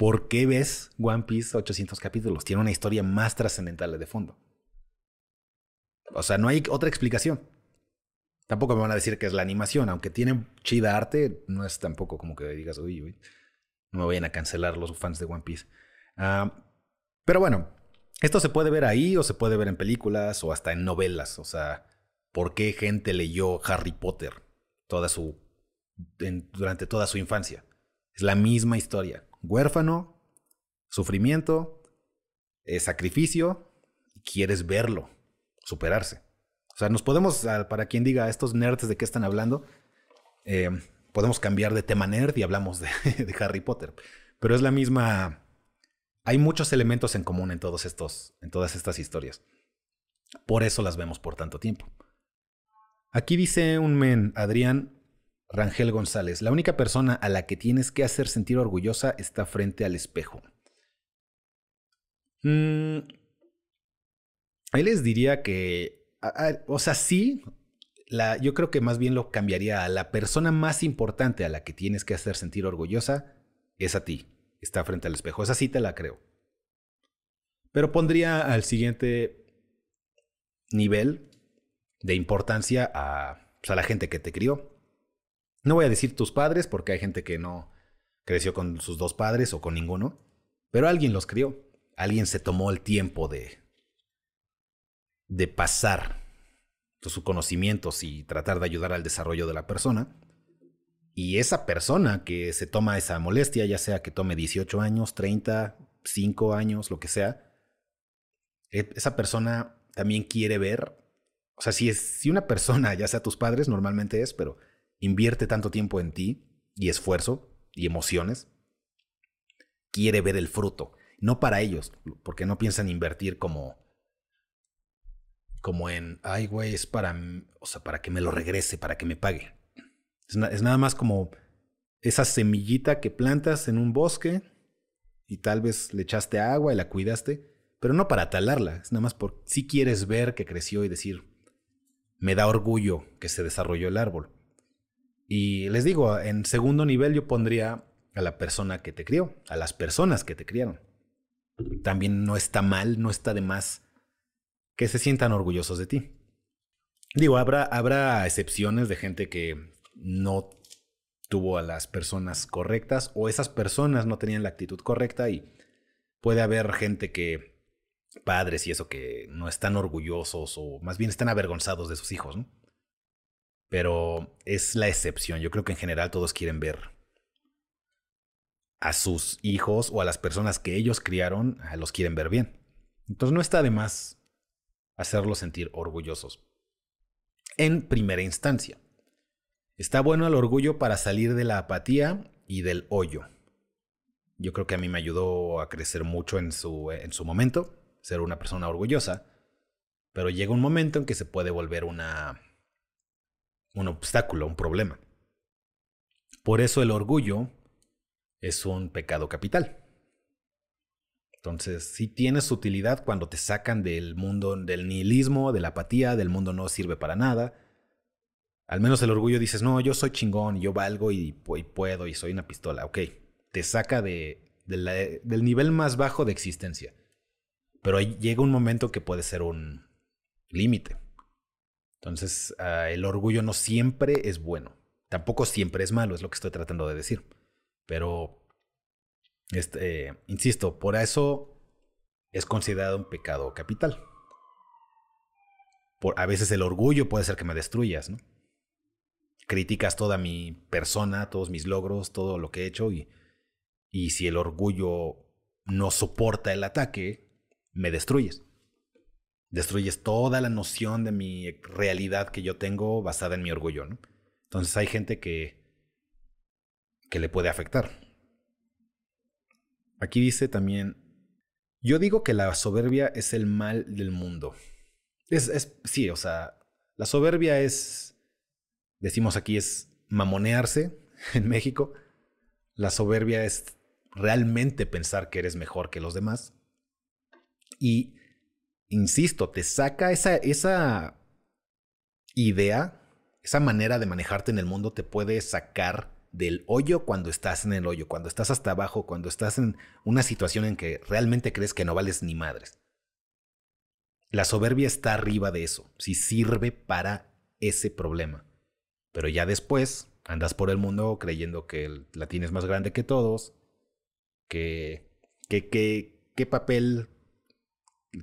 ¿por qué ves One Piece 800 capítulos? Tiene una historia más trascendental de fondo. O sea, no hay otra explicación. Tampoco me van a decir que es la animación, aunque tiene chida arte, no es tampoco como que digas, uy, uy, no me vayan a cancelar los fans de One Piece. Ah, pero bueno, esto se puede ver ahí o se puede ver en películas o hasta en novelas. O sea, ¿por qué gente leyó Harry Potter toda su, durante toda su infancia? Es la misma historia. Huérfano, sufrimiento, eh, sacrificio, y quieres verlo, superarse. O sea, nos podemos, para quien diga estos nerds de qué están hablando, eh, podemos cambiar de tema nerd y hablamos de, Harry Potter. Pero es la misma. Hay muchos elementos en común en, todos estos, en todas estas historias. Por eso las vemos por tanto tiempo. Aquí dice un men, Adrián Rangel González, la única persona a la que tienes que hacer sentir orgullosa está frente al espejo. Mm, ahí les diría que o sea, sí, la, yo creo que más bien lo cambiaría a la persona más importante a la que tienes que hacer sentir orgullosa es a ti. Está frente al espejo. Esa sí te la creo. Pero pondría al siguiente nivel de importancia a, pues, a la gente que te crió. No voy a decir tus padres porque hay gente que no creció con sus dos padres o con ninguno, pero alguien los crió. Alguien se tomó el tiempo de, de pasar sus conocimientos y tratar de ayudar al desarrollo de la persona. Y esa persona que se toma esa molestia, ya sea que tome 18 años, 30, 5 años, lo que sea, e, esa persona también quiere ver, o sea, si, es, si una persona, ya sea tus padres, normalmente es, pero invierte tanto tiempo en ti y esfuerzo y emociones, quiere ver el fruto. No para ellos, porque no piensan invertir como como en, ay, güey, es para, o sea, para que me lo regrese, para que me pague. Es, nada más como esa semillita que plantas en un bosque y tal vez le echaste agua y la cuidaste, pero no para talarla, es nada más por si quieres ver que creció y decir, me da orgullo que se desarrolló el árbol. Y les digo, en segundo nivel yo pondría a la persona que te crió, a las personas que te criaron. También no está mal, no está de más que se sientan orgullosos de ti. Digo, habrá, habrá excepciones de gente que no tuvo a las personas correctas o esas personas no tenían la actitud correcta y puede haber gente que, padres y eso, que no están orgullosos o más bien están avergonzados de sus hijos. Pero es la excepción. Yo creo que en general todos quieren ver a sus hijos o a las personas que ellos criaron, los quieren ver bien. Entonces no está de más hacerlos sentir orgullosos. En primera instancia, está bueno el orgullo para salir de la apatía y del hoyo. Yo creo que a mí me ayudó a crecer mucho en su, en su momento, ser una persona orgullosa, pero llega un momento en que se puede volver una, un obstáculo, un problema. Por eso el orgullo es un pecado capital. Entonces, sí tienes utilidad cuando te sacan del mundo del nihilismo, de la apatía, del mundo no sirve para nada. Al menos el orgullo dices, no, yo soy chingón, yo valgo y, puedo y soy una pistola. Ok, te saca de, del nivel más bajo de existencia. Pero llega un momento que puede ser un límite. Entonces, ah, el orgullo no siempre es bueno. Tampoco siempre es malo, es lo que estoy tratando de decir. Pero este, insisto, por eso es considerado un pecado capital. Por, a veces el orgullo puede ser que me destruyas, ¿no? Criticas toda mi persona, todos mis logros, todo lo que he hecho y, y si el orgullo no soporta el ataque, me destruyes. Destruyes toda la noción de mi realidad que yo tengo basada en mi orgullo. Entonces hay gente que, que le puede afectar. Aquí dice también, yo digo que la soberbia es el mal del mundo. Es, es, sí, o sea, la soberbia es, decimos aquí, es mamonearse en México. La soberbia es realmente pensar que eres mejor que los demás. Y, insisto, te saca esa, esa idea, esa manera de manejarte en el mundo, te puede sacar del hoyo cuando estás en el hoyo, cuando estás hasta abajo, cuando estás en una situación en que realmente crees que no vales ni madres. La soberbia está arriba de eso, si sirve para ese problema. Pero ya después andas por el mundo creyendo que la tienes más grande que todos, que, que, que qué papel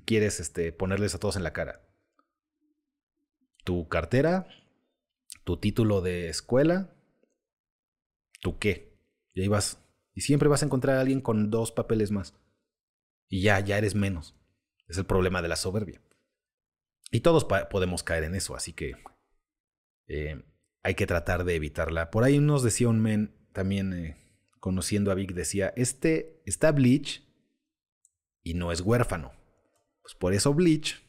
quieres este, ponerles a todos en la cara. Tu cartera, tu título de escuela, tu qué. Y ahí vas. Y siempre vas a encontrar a alguien con dos papeles más. Y ya, ya eres menos. Es el problema de la soberbia. Y todos podemos caer en eso, así que eh, hay que tratar de evitarla. Por ahí nos decía un men, también eh, conociendo a Vic, decía, este está Bleach y no es huérfano. Pues por eso Bleach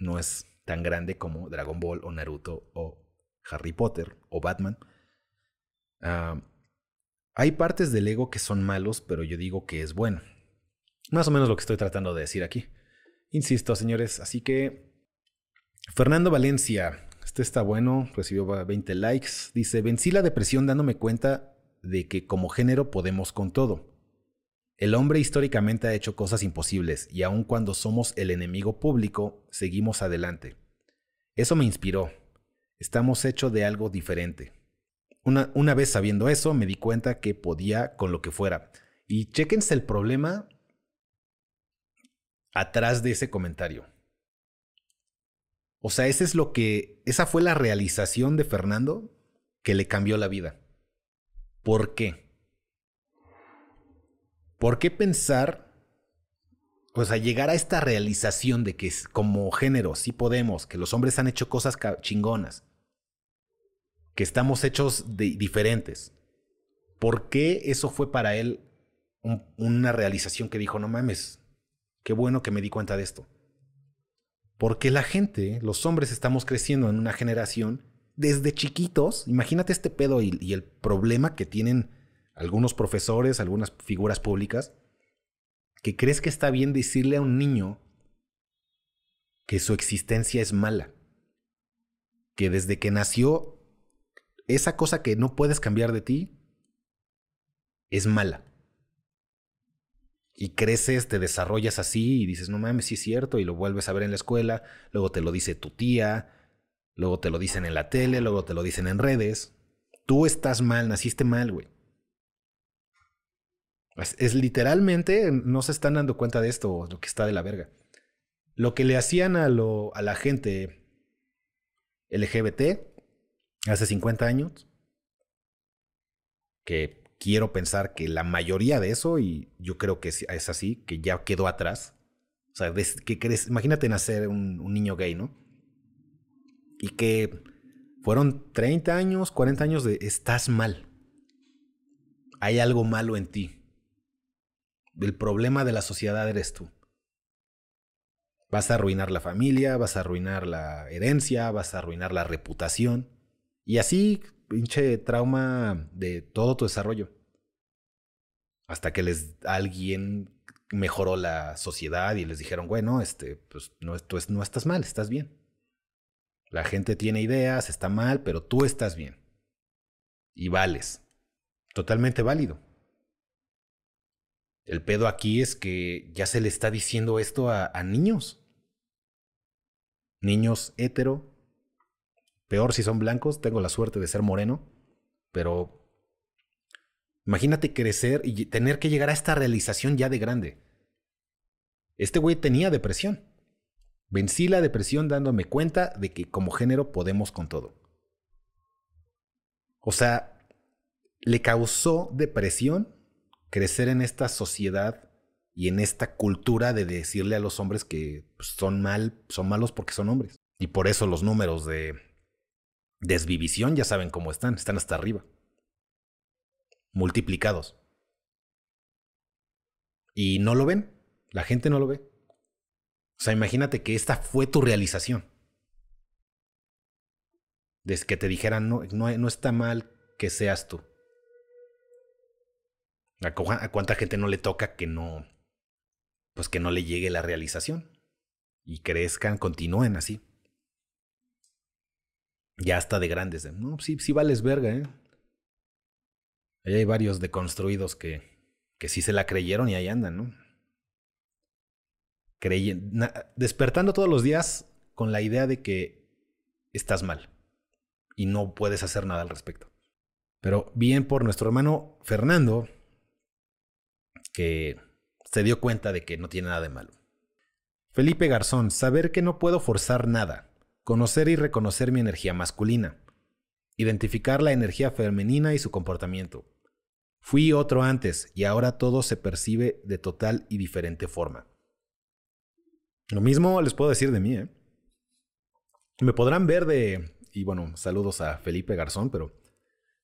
no es tan grande como Dragon Ball o Naruto o Harry Potter o Batman. Ah, hay partes del ego que son malos, pero yo digo que es bueno. Más o menos lo que estoy tratando de decir aquí. Insisto, señores, así que Fernando Valencia, este está bueno, recibió 20 likes. Dice, vencí la depresión dándome cuenta de que como género podemos con todo. El hombre históricamente ha hecho cosas imposibles y aun cuando somos el enemigo público, seguimos adelante. Eso me inspiró. Estamos hechos de algo diferente. Una, una, vez sabiendo eso, me di cuenta que podía con lo que fuera. Y chéquense el problema atrás de ese comentario. O sea, ese es lo que. Esa fue la realización de Fernando que le cambió la vida. ¿Por qué? ¿Por qué pensar, o sea, llegar a esta realización de que como género sí podemos, que los hombres han hecho cosas chingonas, que estamos hechos de diferentes? ¿Por qué eso fue para él una realización que dijo, no mames, qué bueno que me di cuenta de esto? Porque la gente, los hombres estamos creciendo en una generación desde chiquitos, imagínate este pedo y el problema que tienen algunos profesores, algunas figuras públicas, que crees que está bien decirle a un niño que su existencia es mala, que desde que nació, esa cosa que no puedes cambiar de ti es mala. Y creces, te desarrollas así y dices, no mames, sí es cierto, y lo vuelves a ver en la escuela, luego te lo dice tu tía, luego te lo dicen en la tele, luego te lo dicen en redes. Tú estás mal, naciste mal, güey. Es, literalmente, no se están dando cuenta de esto, lo que está de la verga. Lo que le hacían a, lo, a la gente LGBT hace 50 años, que quiero pensar que la mayoría de eso, y yo creo que es así, que ya quedó atrás. O sea, que crees, imagínate nacer un, un niño gay, ¿no? Y que fueron 30 años, 40 años de estás mal. Hay algo malo en ti el problema de la sociedad eres tú. Vas a arruinar la familia, vas a arruinar la herencia, vas a arruinar la reputación. Y así, pinche trauma de todo tu desarrollo. Hasta que les alguien mejoró la sociedad y les dijeron, bueno, este, pues no, no estás mal, estás bien. La gente tiene ideas, está mal, pero tú estás bien. Y vales. Totalmente válido. El pedo aquí es que ya se le está diciendo esto a, niños. Niños hetero. Peor si son blancos, tengo la suerte de ser moreno. Pero imagínate crecer y tener que llegar a esta realización ya de grande. Este güey tenía depresión. Vencí la depresión dándome cuenta de que como género podemos con todo. O sea, le causó depresión crecer en esta sociedad y en esta cultura de decirle a los hombres que pues, son mal, son malos porque son hombres. Y por eso los números de desvivisión ya saben cómo están, están hasta arriba. Multiplicados. Y no lo ven, la gente no lo ve. O sea, imagínate que esta fue tu realización. Desde que te dijeran, no, no, no está mal que seas tú. ¿A, cuánta gente no le toca que no, pues que no le llegue la realización? Y crezcan, continúen así. Ya hasta de grandes. No, sí, sí vales verga, ¿eh? Hay varios deconstruidos que, que sí se la creyeron y ahí andan, ¿no? despertando todos los días con la idea de que estás mal y no puedes hacer nada al respecto. Pero bien por nuestro hermano Fernando, que se dio cuenta de que no tiene nada de malo. Felipe Garzón, saber que no puedo forzar nada, conocer y reconocer mi energía masculina, identificar la energía femenina y su comportamiento. Fui otro antes y ahora todo se percibe de total y diferente forma. Lo mismo les puedo decir de mí, ¿eh? Me podrán ver de... Y bueno, saludos a Felipe Garzón, pero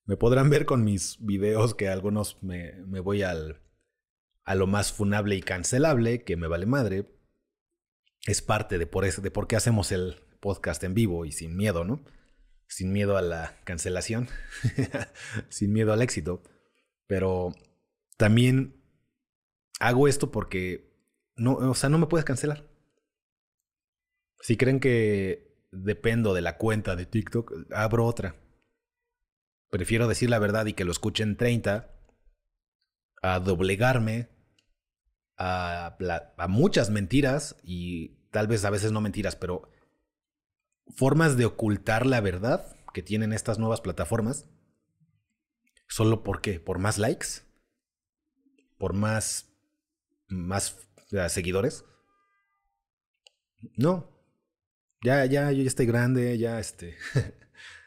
me podrán ver con mis videos que algunos me, me voy al, a lo más funable y cancelable, que me vale madre. Es parte de por, eso, de por qué hacemos el podcast en vivo y sin miedo, ¿no? Sin miedo a la cancelación, sin miedo al éxito. Pero también hago esto porque no, o sea, no me puedes cancelar. Si creen que dependo de la cuenta de TikTok, abro otra. Prefiero decir la verdad y que lo escuchen 30 a doblegarme a, a, muchas mentiras y tal vez a veces no mentiras, pero formas de ocultar la verdad que tienen estas nuevas plataformas. ¿Solo por qué? ¿Por más likes? ¿Por más, más seguidores? No, ya, ya, yo ya estoy grande, ya este.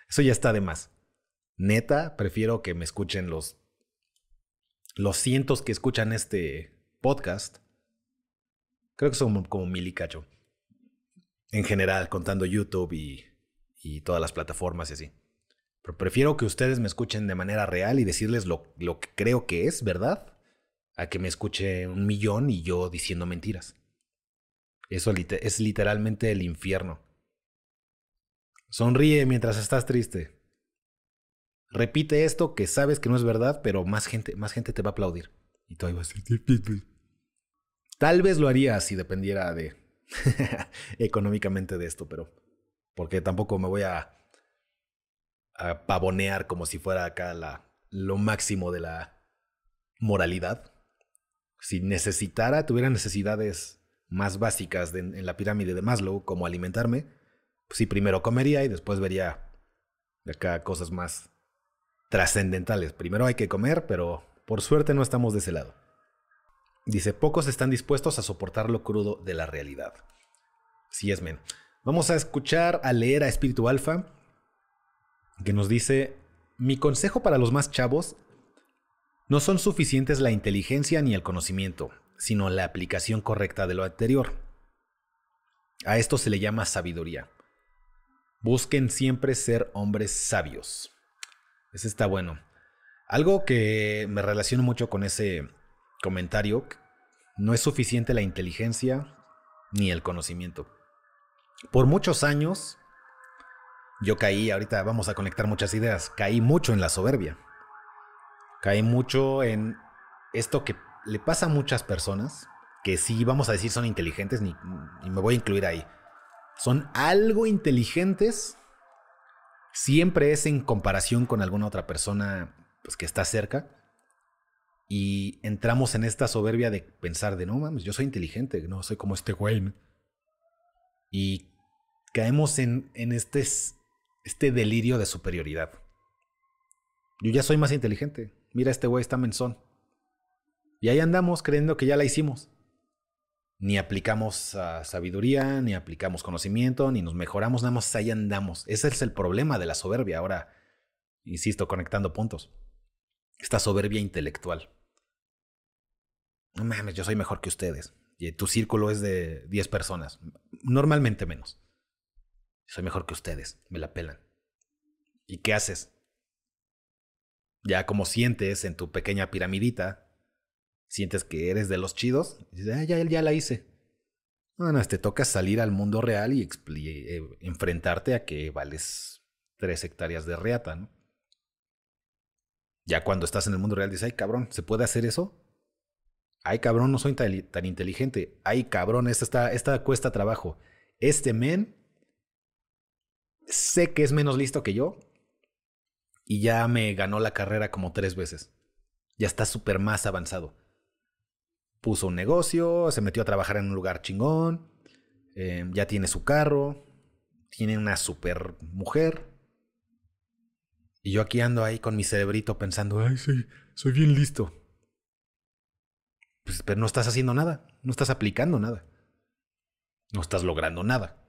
Eso ya está de más. Neta, prefiero que me escuchen los. Los cientos que escuchan este podcast. Creo que son como mil y cacho. En general, contando YouTube y, todas las plataformas y así. Pero prefiero que ustedes me escuchen de manera real y decirles lo, lo que creo que es verdad a que me escuche un millón y yo diciendo mentiras. Eso es literalmente el infierno. Sonríe mientras estás triste. Repite esto que sabes que no es verdad, pero más gente, más gente te va a aplaudir. Y tú ahí vas Tal vez lo haría si dependiera de económicamente de esto, pero porque tampoco me voy a, pavonear como si fuera acá la, lo máximo de la moralidad. Si necesitara, tuviera necesidades más básicas en la pirámide de Maslow, como alimentarme, pues sí, primero comería y después vería acá cosas más trascendentales. Primero hay que comer, pero por suerte no estamos de ese lado. Dice, pocos están dispuestos a soportar lo crudo de la realidad. Sí es, men. Vamos a escuchar, a leer a Espíritu Alfa, que nos dice, mi consejo para los más chavos, no son suficientes la inteligencia ni el conocimiento, sino la aplicación correcta de lo anterior. A esto se le llama sabiduría. Busquen siempre ser hombres sabios. Ese está bueno. Algo que me relaciono mucho con ese comentario, no es suficiente la inteligencia ni el conocimiento. Por muchos años, yo caí, ahorita vamos a conectar muchas ideas, caí mucho en la soberbia. Caí mucho en esto que le pasa a muchas personas, que sí vamos a decir son inteligentes, y me voy a incluir ahí son algo inteligentes, siempre es en comparación con alguna otra persona pues, que está cerca. Y entramos en esta soberbia de pensar de, no mames, yo soy inteligente, no soy como este güey. Y caemos en, en este, este delirio de superioridad. Yo ya soy más inteligente. Mira, este güey está menzón. Y ahí andamos creyendo que ya la hicimos ni aplicamos ah, sabiduría, ni aplicamos conocimiento, ni nos mejoramos, nada más ahí andamos. Ese es el problema de la soberbia. Ahora, insisto, conectando puntos. Esta soberbia intelectual. No mames, yo soy mejor que ustedes. Y tu círculo es de 10 personas. Normalmente menos. Soy mejor que ustedes. Me la pelan. ¿Y qué haces? Ya como sientes en tu pequeña piramidita, sientes que eres de los chidos, y dices, ah, ya, ya la hice. Bueno, te toca salir al mundo real y eh, enfrentarte a que vales tres hectáreas de reata, ¿no? Ya cuando estás en el mundo real dices, ay cabrón, ¿se puede hacer eso? Ay cabrón, no soy tan, inteligente. Ay cabrón, esta, está, esta cuesta trabajo. Este men sé que es menos listo que yo y ya me ganó la carrera como tres veces. Ya está súper más avanzado. Puso un negocio, se metió a trabajar en un lugar chingón, eh, ya tiene su carro, tiene una super mujer. Y yo aquí ando ahí con mi cerebrito pensando, ay, soy, soy bien listo. Pues, pero no estás haciendo nada, no estás aplicando nada. No estás logrando nada.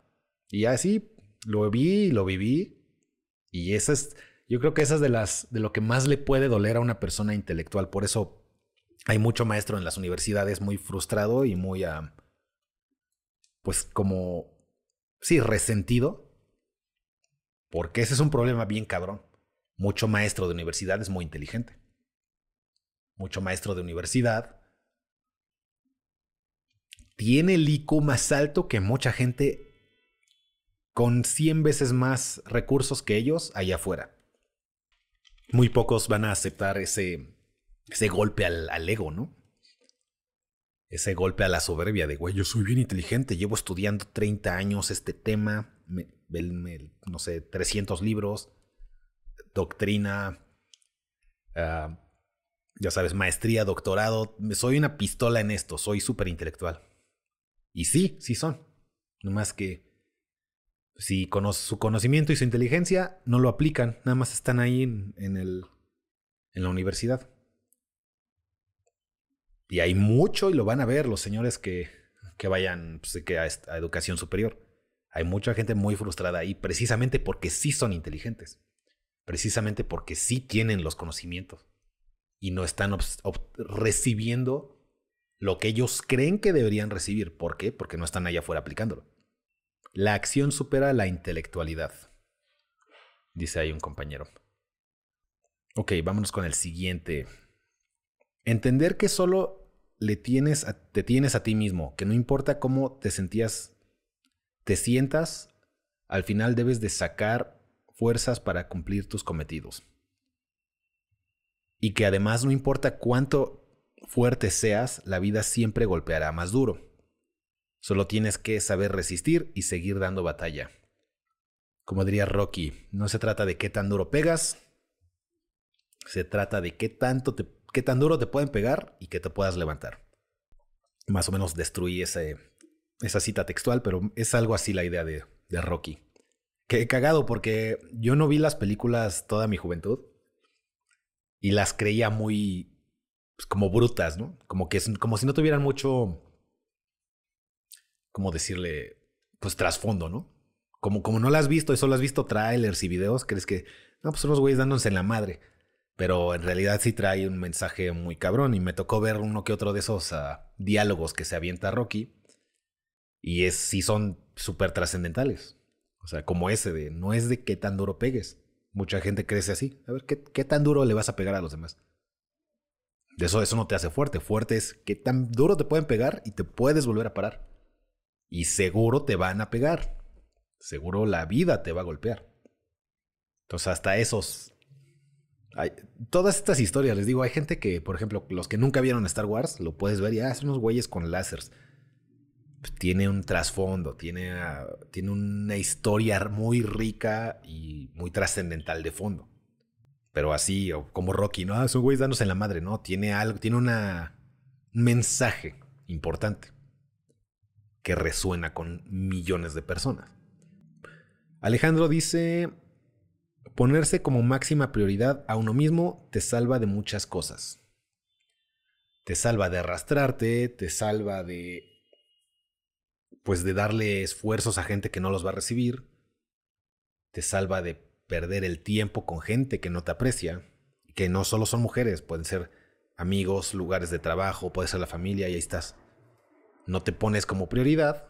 Y así lo vi, lo viví. Y esa es, yo creo que esa es de las, de lo que más le puede doler a una persona intelectual. Por eso hay mucho maestro en las universidades muy frustrado y muy, pues como, sí, resentido. Porque ese es un problema bien cabrón. Mucho maestro de universidad es muy inteligente. Mucho maestro de universidad tiene el IQ más alto que mucha gente con 100 veces más recursos que ellos allá afuera. Muy pocos van a aceptar ese, ese golpe al, ego, ¿no? Ese golpe a la soberbia de, güey, yo soy bien inteligente, llevo estudiando 30 años este tema, no sé, 300 libros, doctrina, ah, ya sabes, maestría, doctorado, soy una pistola en esto, soy súper intelectual. Y sí, sí son. No más que si su conocimiento y su inteligencia no lo aplican, nada más están ahí en, el, en la universidad. Y hay mucho y lo van a ver los señores que, que vayan pues, que a, a, educación superior. Hay mucha gente muy frustrada ahí precisamente porque sí son inteligentes. Precisamente porque sí tienen los conocimientos. Y no están recibiendo lo que ellos creen que deberían recibir. ¿Por qué? Porque no están allá afuera aplicándolo. La acción supera la intelectualidad, dice ahí un compañero. Ok, vámonos con el siguiente. Entender que solo le tienes te tienes a ti mismo, que no importa cómo te sentías, te sientas, al final debes de sacar fuerzas para cumplir tus cometidos. Y que además no importa cuánto fuerte seas, la vida siempre golpeará más duro. Solo tienes que saber resistir y seguir dando batalla. Como diría Rocky, no se trata de qué tan duro pegas, se trata de qué tanto qué tan duro te pueden pegar y que te puedas levantar. Más o menos destruí esa cita textual, pero es algo así la idea de, de Rocky. Qué cagado, porque yo no vi las películas toda mi juventud y las creía muy pues, como brutas, ¿no? Como que como si no tuvieran mucho ¿cómo decirle? Pues trasfondo, ¿no? Como, como no la has visto y solo has visto trailers y videos, crees que, no, pues son los güeyes dándose en la madre. Pero en realidad sí trae un mensaje muy cabrón y me tocó ver uno que otro de esos ah, diálogos que se avienta Rocky. Y es, sí son súper trascendentales. O sea, como ese de, no es de qué tan duro pegues. Mucha gente crece así. A ver, ¿qué, qué tan duro le vas a pegar a los demás? De eso, eso no te hace fuerte. Fuerte es qué tan duro te pueden pegar y te puedes volver a parar. Y seguro te van a pegar. Seguro la vida te va a golpear. Entonces, hasta esos. Hay, todas estas historias, les digo, hay gente que, por ejemplo, los que nunca vieron Star Wars, lo puedes ver y ah, unos güeyes con láseres. Pues tiene un trasfondo, tiene, ah, tiene una historia muy rica y muy trascendental de fondo. Pero así, o como Rocky, ¿no? Ah, son güeyes dándose en la madre, ¿no? Tiene algo, tiene una, un mensaje importante que resuena con millones de personas. Alejandro dice, ponerse como máxima prioridad a uno mismo te salva de muchas cosas. Te salva de arrastrarte, te salva de pues de darle esfuerzos a gente que no los va a recibir, te salva de perder el tiempo con gente que no te aprecia, que no solo son mujeres, pueden ser amigos, lugares de trabajo, puede ser la familia y ahí estás no te pones como prioridad,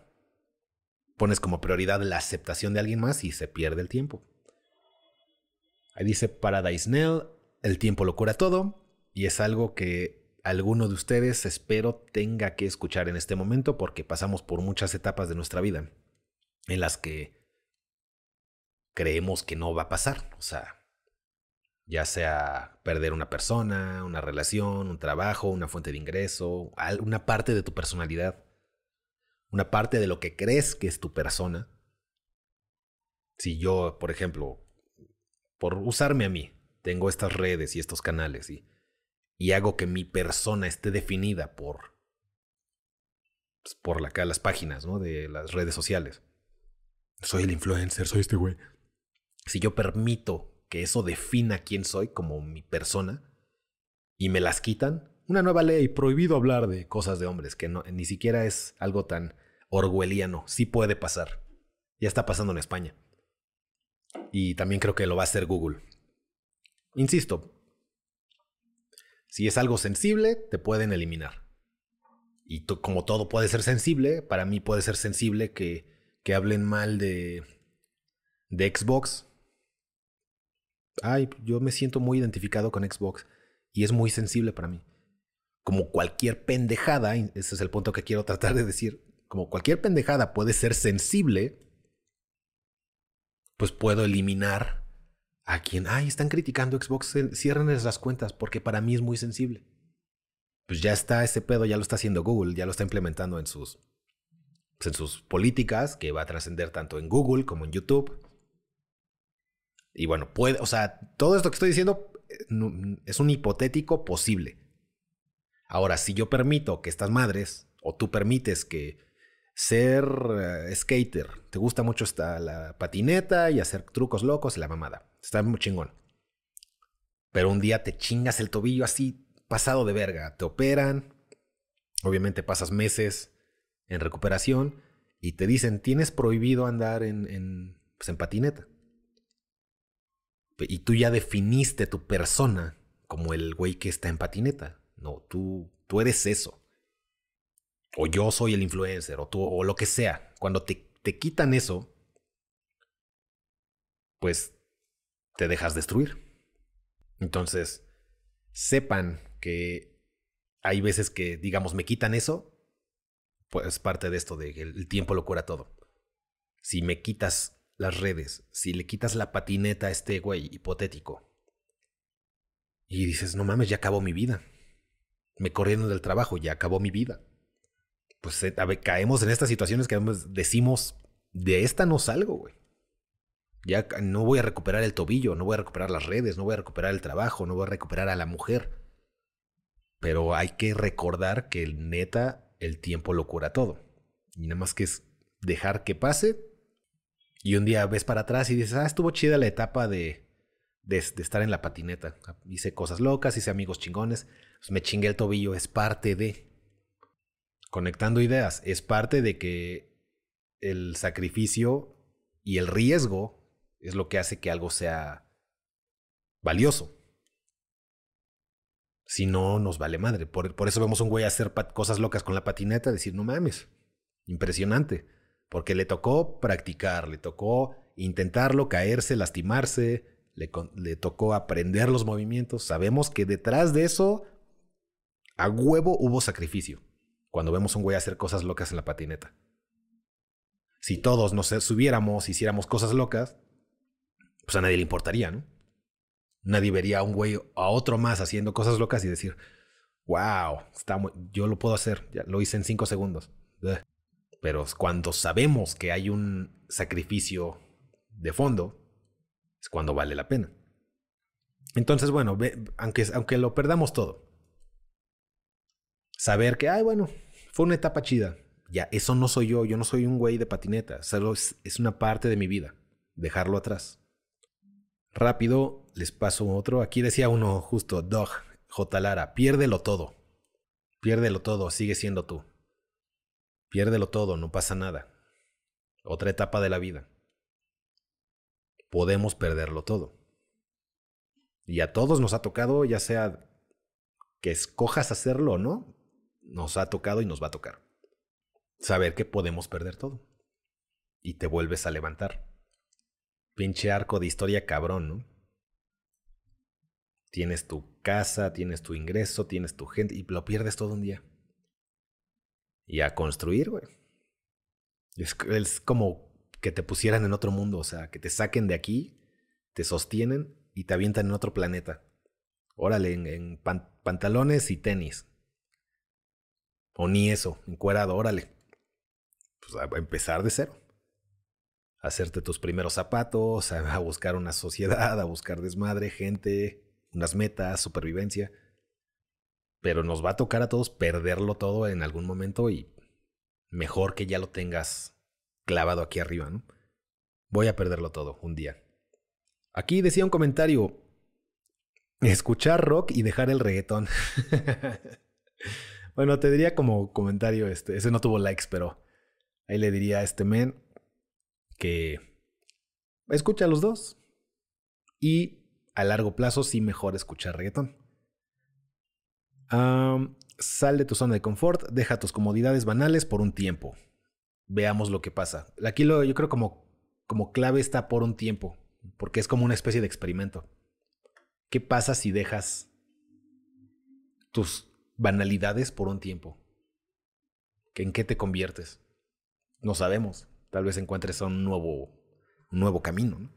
pones como prioridad la aceptación de alguien más y se pierde el tiempo. Ahí dice Paradise Nell, el tiempo lo cura todo y es algo que alguno de ustedes espero tenga que escuchar en este momento porque pasamos por muchas etapas de nuestra vida en las que creemos que no va a pasar, o sea, ya sea perder una persona, una relación, un trabajo, una fuente de ingreso, una parte de tu personalidad una parte de lo que crees que es tu persona. Si yo, por ejemplo, por usarme a mí, tengo estas redes y estos canales y y hago que mi persona esté definida por, pues, por la, las páginas ¿no? de las redes sociales. Soy el influencer, soy este güey. Si yo permito que eso defina quién soy como mi persona y me las quitan, una nueva ley, prohibido hablar de cosas de hombres, que no, ni siquiera es algo tan orwelliano, sí puede pasar. Ya está pasando en España. Y también creo que lo va a hacer Google. Insisto, si es algo sensible, te pueden eliminar. Y como todo puede ser sensible, para mí puede ser sensible que, que hablen mal de, de Xbox. Ay, yo me siento muy identificado con Xbox y es muy sensible para mí. Como cualquier pendejada, ese es el punto que quiero tratar de decir, como cualquier pendejada puede ser sensible, pues puedo eliminar a quien, ay, están criticando Xbox, ciérrenles las cuentas porque para mí es muy sensible. Pues ya está ese pedo, ya lo está haciendo Google, ya lo está implementando en sus, pues en sus políticas, que va a trascender tanto en Google como en YouTube. Y bueno, puede, o sea, todo esto que estoy diciendo eh, es un hipotético posible. Ahora, si yo permito que estas madres, o tú permites que ser eh, skater, te gusta mucho esta, la patineta y hacer trucos locos y la mamada. Está muy chingón. Pero un día te chingas el tobillo así pasado de verga. Te operan. Obviamente pasas meses en recuperación y te dicen, tienes prohibido andar en, en, pues en patineta. Y tú ya definiste tu persona como el güey que está en patineta. No, tú, tú eres eso o yo soy el influencer, o tú, o lo que sea, cuando te, te quitan eso, pues te dejas destruir. Entonces, sepan que hay veces que, digamos, me quitan eso, pues parte de esto de que el tiempo lo cura todo. Si me quitas las redes, si le quitas la patineta a este güey hipotético, y dices, no mames, ya acabó mi vida. Me corrieron del trabajo, ya acabó mi vida pues eh, caemos en estas situaciones que decimos, de esta no salgo, güey. Ya no voy a recuperar el tobillo, no voy a recuperar las redes, no voy a recuperar el trabajo, no voy a recuperar a la mujer. Pero hay que recordar que neta el tiempo lo cura todo. Y nada más que es dejar que pase. Y un día ves para atrás y dices, ah, estuvo chida la etapa de, de, estar en la patineta. Hice cosas locas, hice amigos chingones. Pues me chingué el tobillo, es parte de conectando ideas, es parte de que el sacrificio y el riesgo es lo que hace que algo sea valioso. Si no, nos vale madre. Por, eso vemos a un güey hacer cosas locas con la patineta, decir, no mames, impresionante. Porque le tocó practicar, le tocó intentarlo, caerse, lastimarse, le, tocó aprender los movimientos. Sabemos que detrás de eso, a huevo hubo sacrificio cuando vemos a un güey hacer cosas locas en la patineta. Si todos nos subiéramos, hiciéramos cosas locas, pues a nadie le importaría, ¿no? Nadie vería a un güey a otro más haciendo cosas locas y decir, wow, yo lo puedo hacer, ya lo hice en cinco segundos. Pero cuando sabemos que hay un sacrificio de fondo, es cuando vale la pena. Entonces, bueno, aunque, aunque lo perdamos todo, saber que, ay, bueno, fue una etapa chida. Ya, eso no soy yo, yo no soy un güey de patineta, solo es, una parte de mi vida, dejarlo atrás. Rápido, les paso otro. Aquí decía uno justo, Dog, J. Lara, piérdelo todo. Piérdelo todo, sigue siendo tú. Piérdelo todo, no pasa nada. Otra etapa de la vida. Podemos perderlo todo. Y a todos nos ha tocado, ya sea que escojas hacerlo o no, nos ha tocado y nos va a tocar. Saber que podemos perder todo. Y te vuelves a levantar. Pinche arco de historia cabrón, ¿no? Tienes tu casa, tienes tu ingreso, tienes tu gente y lo pierdes todo un día. Y a construir, güey. Es, como que te pusieran en otro mundo, o sea, que te saquen de aquí, te sostienen y te avientan en otro planeta. Órale, en, pantalones y tenis. O ni eso, encuerado, órale. Pues a empezar de cero. Hacerte tus primeros zapatos, a buscar una sociedad, a buscar desmadre, gente, unas metas, supervivencia. Pero nos va a tocar a todos perderlo todo en algún momento y mejor que ya lo tengas clavado aquí arriba, ¿no? Voy a perderlo todo un día. Aquí decía un comentario, escuchar rock y dejar el reggaetón. bueno, te diría como comentario, este, ese no tuvo likes, pero ahí le diría a este men que escucha los dos. Y a largo plazo sí mejor escuchar reggaetón. Sal de tu zona de confort, deja tus comodidades banales por un tiempo. Veamos lo que pasa. Aquí lo, yo creo como, como clave está por un tiempo, porque es como una especie de experimento. ¿Qué pasa si dejas tus banalidades por un tiempo? ¿En qué te conviertes? No sabemos. Tal vez encuentres un nuevo, un nuevo camino.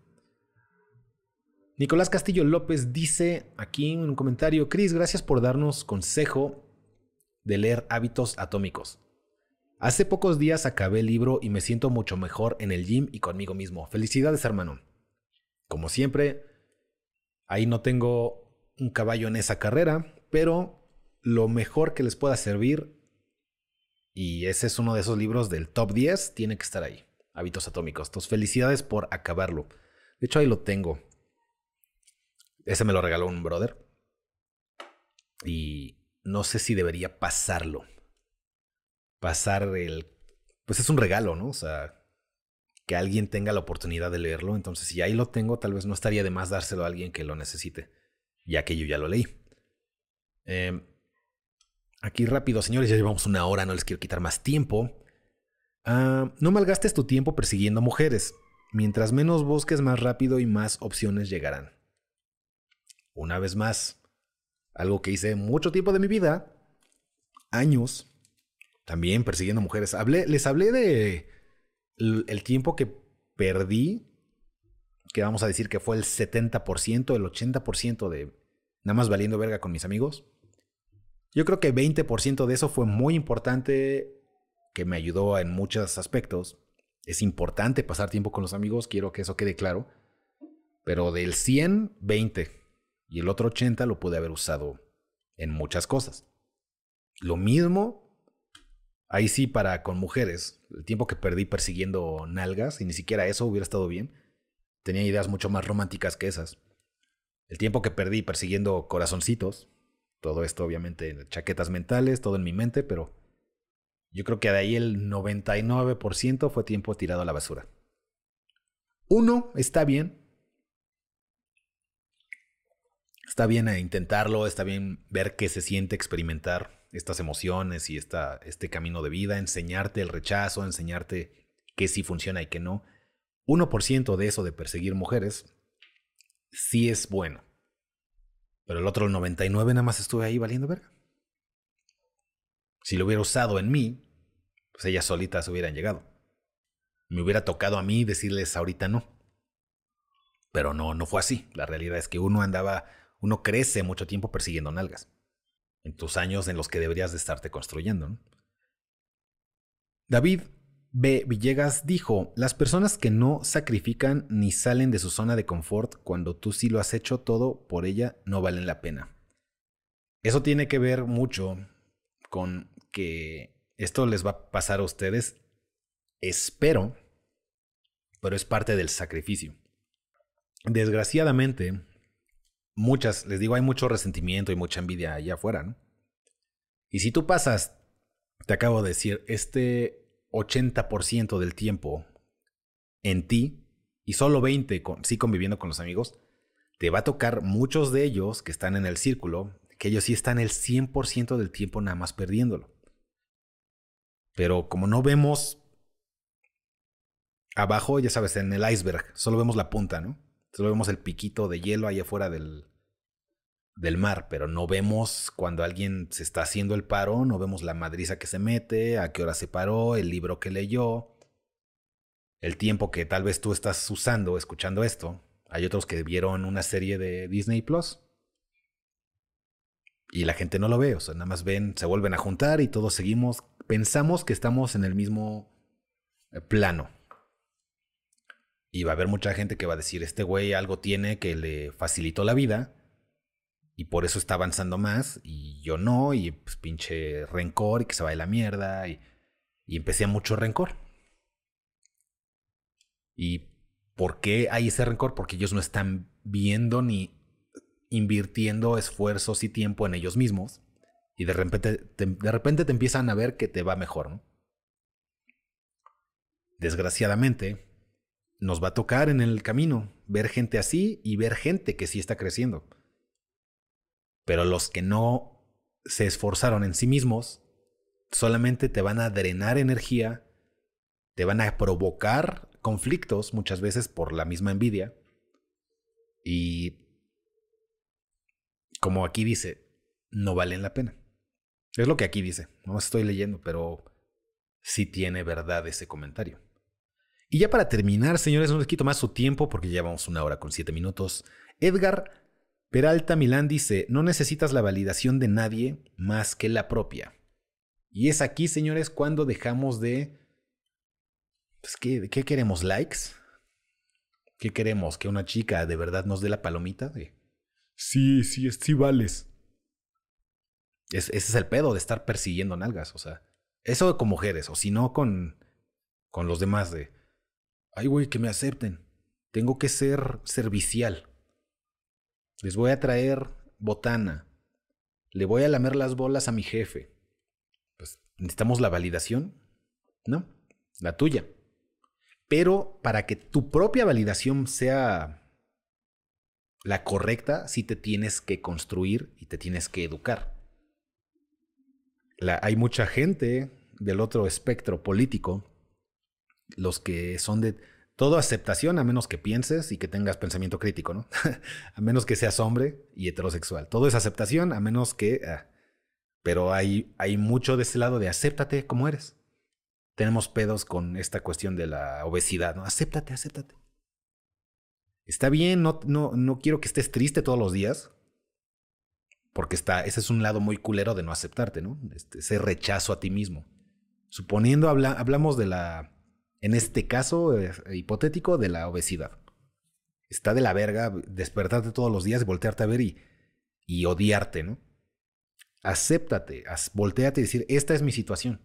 Nicolás Castillo López dice aquí en un comentario, Cris, gracias por darnos consejo de leer hábitos atómicos. Hace pocos días acabé el libro y me siento mucho mejor en el gym y conmigo mismo. Felicidades, hermano. Como siempre, Ahí no tengo un caballo en esa carrera, pero lo mejor que les pueda servir, y ese es uno de esos libros del top 10, tiene que estar ahí. Hábitos atómicos. Entonces, felicidades por acabarlo. De hecho, ahí lo tengo. Ese me lo regaló un brother. Y no sé si debería pasarlo. Pasar el... Pues es un regalo, ¿no? O sea, que alguien tenga la oportunidad de leerlo. Entonces, si ahí lo tengo, tal vez no estaría de más dárselo a alguien que lo necesite, ya que yo ya lo leí. Em, aquí rápido, señores, ya llevamos una hora, no les quiero quitar más tiempo. Ah, no malgastes tu tiempo persiguiendo mujeres. Mientras menos busques, más rápido y más opciones llegarán. Una vez más, algo que hice mucho tiempo de mi vida, años, también persiguiendo mujeres. Hablé, les hablé de el tiempo que perdí, que vamos a decir que fue el 70%, el 80% de nada más valiendo verga con mis amigos. Yo creo que 20% de eso fue muy importante, que me ayudó en muchos aspectos. Es importante pasar tiempo con los amigos, quiero que eso quede claro. Pero del 100, 20. Y el otro 80 lo pude haber usado en muchas cosas. Lo mismo Ahí sí, para con mujeres, el tiempo que perdí persiguiendo nalgas, y ni siquiera eso hubiera estado bien, tenía ideas mucho más románticas que esas. El tiempo que perdí persiguiendo corazoncitos, todo esto obviamente chaquetas mentales, todo en mi mente, pero yo creo que de ahí el 99% fue tiempo tirado a la basura. Uno, está bien. Está bien intentarlo, está bien ver qué se siente experimentar estas emociones y esta, este camino de vida, enseñarte el rechazo, enseñarte qué sí funciona y qué no. 1% de eso de perseguir mujeres sí es bueno. Pero el otro 99 nada más estuve ahí valiendo verga. Si lo hubiera usado en mí, pues ellas solitas hubieran llegado. Me hubiera tocado a mí decirles ahorita no. Pero no, no fue así. La realidad es que uno andaba, uno crece mucho tiempo persiguiendo nalgas en tus años en los que deberías de estarte construyendo. David B. Villegas dijo, las personas que no sacrifican ni salen de su zona de confort cuando tú sí lo has hecho todo por ella no valen la pena. Eso tiene que ver mucho con que esto les va a pasar a ustedes, espero, pero es parte del sacrificio. Desgraciadamente, muchas, les digo, hay mucho resentimiento y mucha envidia allá afuera, ¿no? Y si tú pasas, te acabo de decir, este 80% del tiempo en ti y solo 20 con, sí conviviendo con los amigos, te va a tocar muchos de ellos que están en el círculo, que ellos sí están el 100% del tiempo nada más perdiéndolo. Pero como no vemos abajo, ya sabes, en el iceberg, solo vemos la punta, ¿no? Solo vemos el piquito de hielo ahí afuera del, del mar, pero no vemos cuando alguien se está haciendo el paro, no vemos la madriza que se mete, a qué hora se paró, el libro que leyó, el tiempo que tal vez tú estás usando escuchando esto. Hay otros que vieron una serie de Disney Plus y la gente no lo ve, o sea, nada más ven, se vuelven a juntar y todos seguimos, pensamos que estamos en el mismo eh, plano. Y va a haber mucha gente que va a decir, este güey algo tiene que le facilitó la vida. y por eso está avanzando más y yo no, y pues pinche rencor y que se va de la mierda y, y empecé a mucho rencor. ¿Y por qué hay ese rencor? Porque ellos no están viendo ni invirtiendo esfuerzos y tiempo en ellos mismos y de repente te, de repente te empiezan a ver que te va mejor. ¿no? Desgraciadamente, nos va a tocar en el camino ver gente así y ver gente que sí está creciendo. Pero los que no se esforzaron en sí mismos, solamente te van a drenar energía, te van a provocar conflictos muchas veces por la misma envidia. Y como aquí dice, no valen la pena. Es lo que aquí dice, no estoy leyendo, pero sí tiene verdad ese comentario. Y ya para terminar, señores, no les quito más su tiempo porque ya vamos una hora con siete minutos. Edgar Peralta Milán dice, no necesitas la validación de nadie más que la propia. Y es aquí, señores, cuando dejamos de... Pues, ¿qué, ¿Qué queremos? ¿Likes? ¿Qué queremos? ¿Que una chica de verdad nos dé la palomita? De, sí, sí, sí vales. ese es el pedo de estar persiguiendo nalgas, o sea. Eso con mujeres, o si no con, con los demás de... Ay, güey, que me acepten. Tengo que ser servicial. Les voy a traer botana. Le voy a lamer las bolas a mi jefe. Pues necesitamos la validación, ¿no? La tuya. Pero para que tu propia validación sea la correcta, sí te tienes que construir y te tienes que educar. hay mucha gente del otro espectro político, los que son de todo aceptación a menos que pienses y que tengas pensamiento crítico, ¿no? a menos que seas hombre y heterosexual. Todo es aceptación a menos que... Ah, pero hay, hay mucho de ese lado de acéptate como eres. Tenemos pedos con esta cuestión de la obesidad, ¿no? Acéptate, acéptate. Está bien, no, no, no quiero que estés triste todos los días, porque está, ese es un lado muy culero de no aceptarte, ¿no? Este, ese rechazo a ti mismo. Suponiendo, hablamos de la en este caso eh, hipotético de la obesidad. Está de la verga despertarte todos los días voltearte a ver y, y odiarte, ¿no? Acéptate, volteate y decir, esta es mi situación.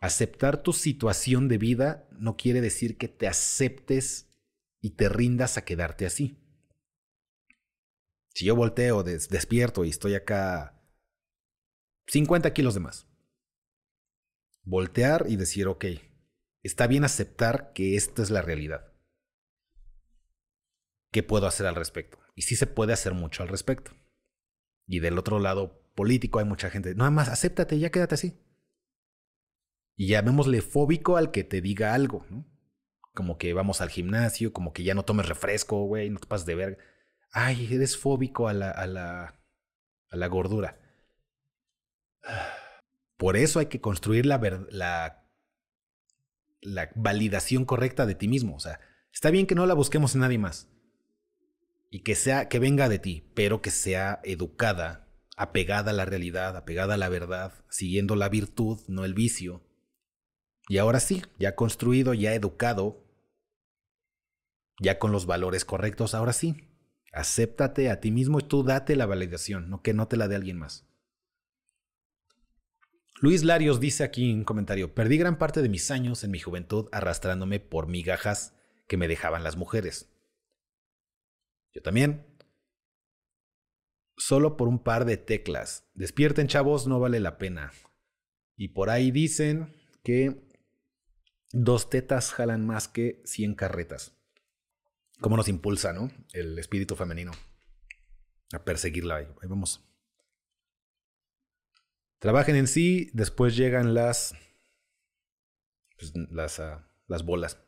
Aceptar tu situación de vida no quiere decir que te aceptes y te rindas a quedarte así. Si yo volteo, despierto y estoy acá 50 kilos de más, voltear y decir, ok, está bien aceptar que esta es la realidad. ¿Qué puedo hacer al respecto? Y sí se puede hacer mucho al respecto. Y del otro lado político hay mucha gente, nada más acéptate, ya quédate así. Y llamémosle fóbico al que te diga algo, ¿no? Como que vamos al gimnasio, como que ya no tomes refresco, güey, no te pases de ver. Ay, eres fóbico a la, a la, a la gordura. Por eso hay que construir la, la, validación correcta de ti mismo. O sea, está bien que no la busquemos en nadie más. Y que sea, que venga de ti, pero que sea educada, apegada a la realidad, apegada a la verdad, siguiendo la virtud, no el vicio. Y ahora sí, ya construido, ya educado, ya con los valores correctos, ahora sí, acéptate a ti mismo y tú date la validación, no que no te la dé alguien más. Luis Larios dice aquí en un comentario, perdí gran parte de mis años en mi juventud arrastrándome por migajas que me dejaban las mujeres. Yo también. Solo por un par de teclas. Despierten chavos, no vale la pena. Y por ahí dicen que dos tetas jalan más que 100 carretas. ¿Cómo nos impulsa, no? El espíritu femenino a perseguirla. Ahí vamos. Trabajen en sí, después llegan las. Pues, las, ah, las bolas.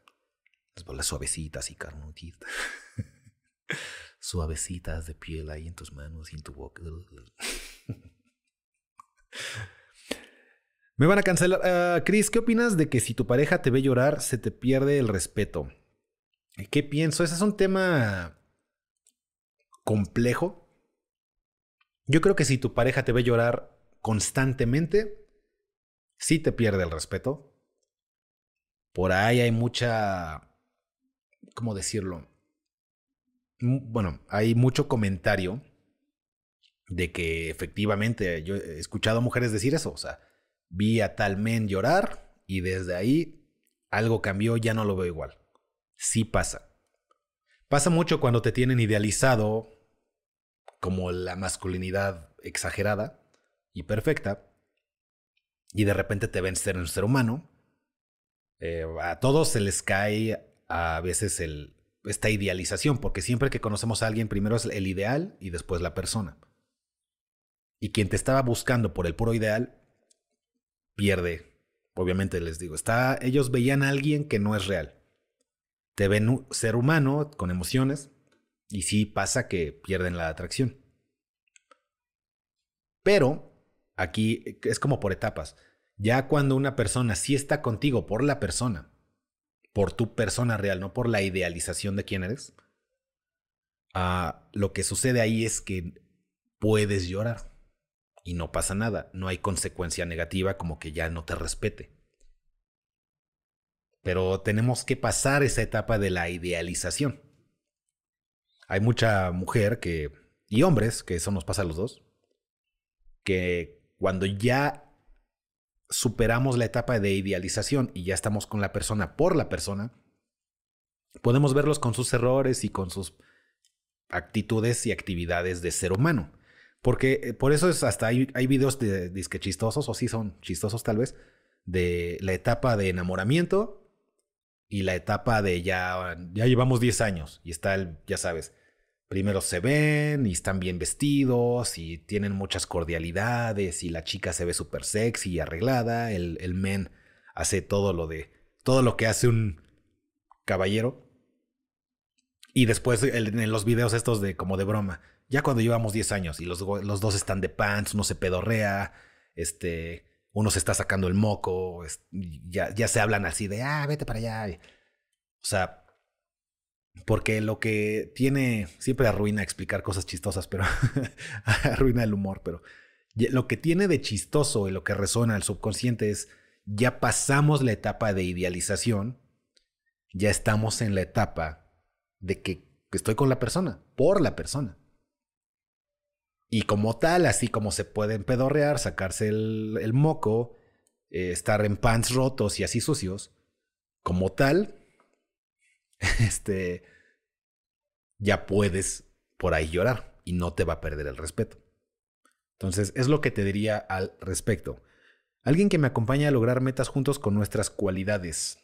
Las bolas suavecitas y carnotitas. suavecitas de piel ahí en tus manos y en tu boca. Me van a cancelar. Uh, Chris, ¿qué opinas de que si tu pareja te ve llorar, se te pierde el respeto? ¿Qué pienso? Ese es un tema complejo. Yo creo que si tu pareja te ve llorar, constantemente, sí te pierde el respeto. Por ahí hay mucha, ¿cómo decirlo? bueno, hay mucho comentario de que efectivamente yo he escuchado mujeres decir eso, o sea, vi a tal men llorar y desde ahí algo cambió, ya no lo veo igual. Sí pasa. Pasa mucho cuando te tienen idealizado como la masculinidad exagerada y perfecta y de repente te ven ser un ser humano. Eh, a todos se les cae a veces el, esta idealización, porque siempre que conocemos a alguien, primero es el ideal y después la persona. Y quien te estaba buscando por el puro ideal, pierde. Obviamente les digo, está, ellos veían a alguien que no es real. Te ven ser humano con emociones y sí pasa que pierden la atracción. Pero aquí es como por etapas. Ya cuando una persona sí está contigo por la persona, por tu persona real, no por la idealización de quién eres, ah, lo que sucede ahí es que puedes llorar y no pasa nada, no hay consecuencia negativa como que ya no te respete. Pero tenemos que pasar esa etapa de la idealización. Hay mucha mujer que, y hombres, que eso nos pasa a los dos, que cuando ya superamos la etapa de idealización y ya estamos con la persona por la persona, podemos verlos con sus errores y con sus actitudes y actividades de ser humano. Porque eh, por eso es hasta hay, hay videos de disque chistosos, o sí son chistosos tal vez, de la etapa de enamoramiento y la etapa de ya, ya llevamos 10 años y está el, ya sabes, primero se ven y están bien vestidos y tienen muchas cordialidades y la chica se ve súper sexy y arreglada, el, el men hace todo lo de, todo lo que hace un caballero. Y después en los videos estos de como de broma, ya cuando llevamos 10 años y los, los dos están de pants, uno se pedorrea, este, uno se está sacando el moco, ya, ya se hablan así de, ah, vete para allá. O sea, porque lo que tiene, siempre arruina explicar cosas chistosas, pero arruina el humor, pero lo que tiene de chistoso y lo que resuena el subconsciente es, ya pasamos la etapa de idealización, ya estamos en la etapa de que estoy con la persona, por la persona. Y como tal, así como se pueden pedorrear, sacarse el, moco, eh, estar en pants rotos y así sucios, como tal, este, ya puedes por ahí llorar y no te va a perder el respeto. Entonces, es lo que te diría al respecto. Alguien que me acompañe a lograr metas juntos con nuestras cualidades.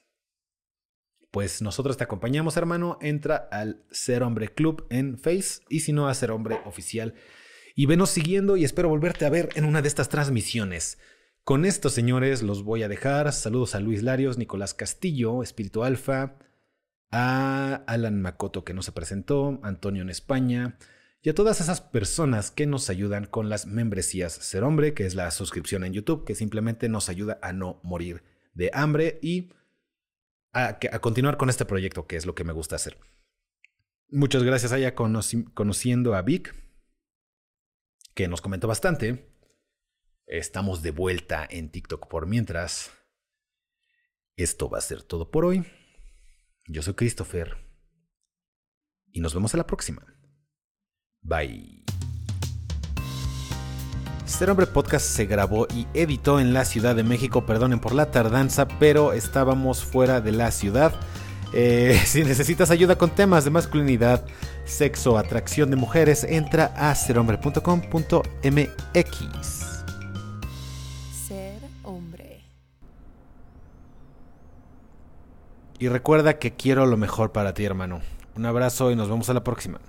Pues nosotros te acompañamos, hermano. Entra al Ser Hombre Club en Face y si no, a Ser Hombre Oficial y venos siguiendo y espero volverte a ver en una de estas transmisiones. Con esto, señores, los voy a dejar. Saludos a Luis Larios, Nicolás Castillo, Espíritu Alfa, a Alan Macoto que no se presentó, Antonio en España, y a todas esas personas que nos ayudan con las membresías Ser Hombre, que es la suscripción en YouTube, que simplemente nos ayuda a no morir de hambre y a, continuar con este proyecto, que es lo que me gusta hacer. Muchas gracias a conociendo a Vic, que nos comentó bastante. Estamos de vuelta en TikTok por mientras. Esto va a ser todo por hoy. Yo soy Christopher. Y nos vemos a la próxima. Bye. Ser Hombre Podcast se grabó y editó en la Ciudad de México. Perdonen por la tardanza, pero estábamos fuera de la ciudad. Eh, si necesitas ayuda con temas de masculinidad, sexo, atracción de mujeres, entra a serhombre.com.mx. Y recuerda que quiero lo mejor para ti, hermano. Un abrazo y nos vemos a la próxima.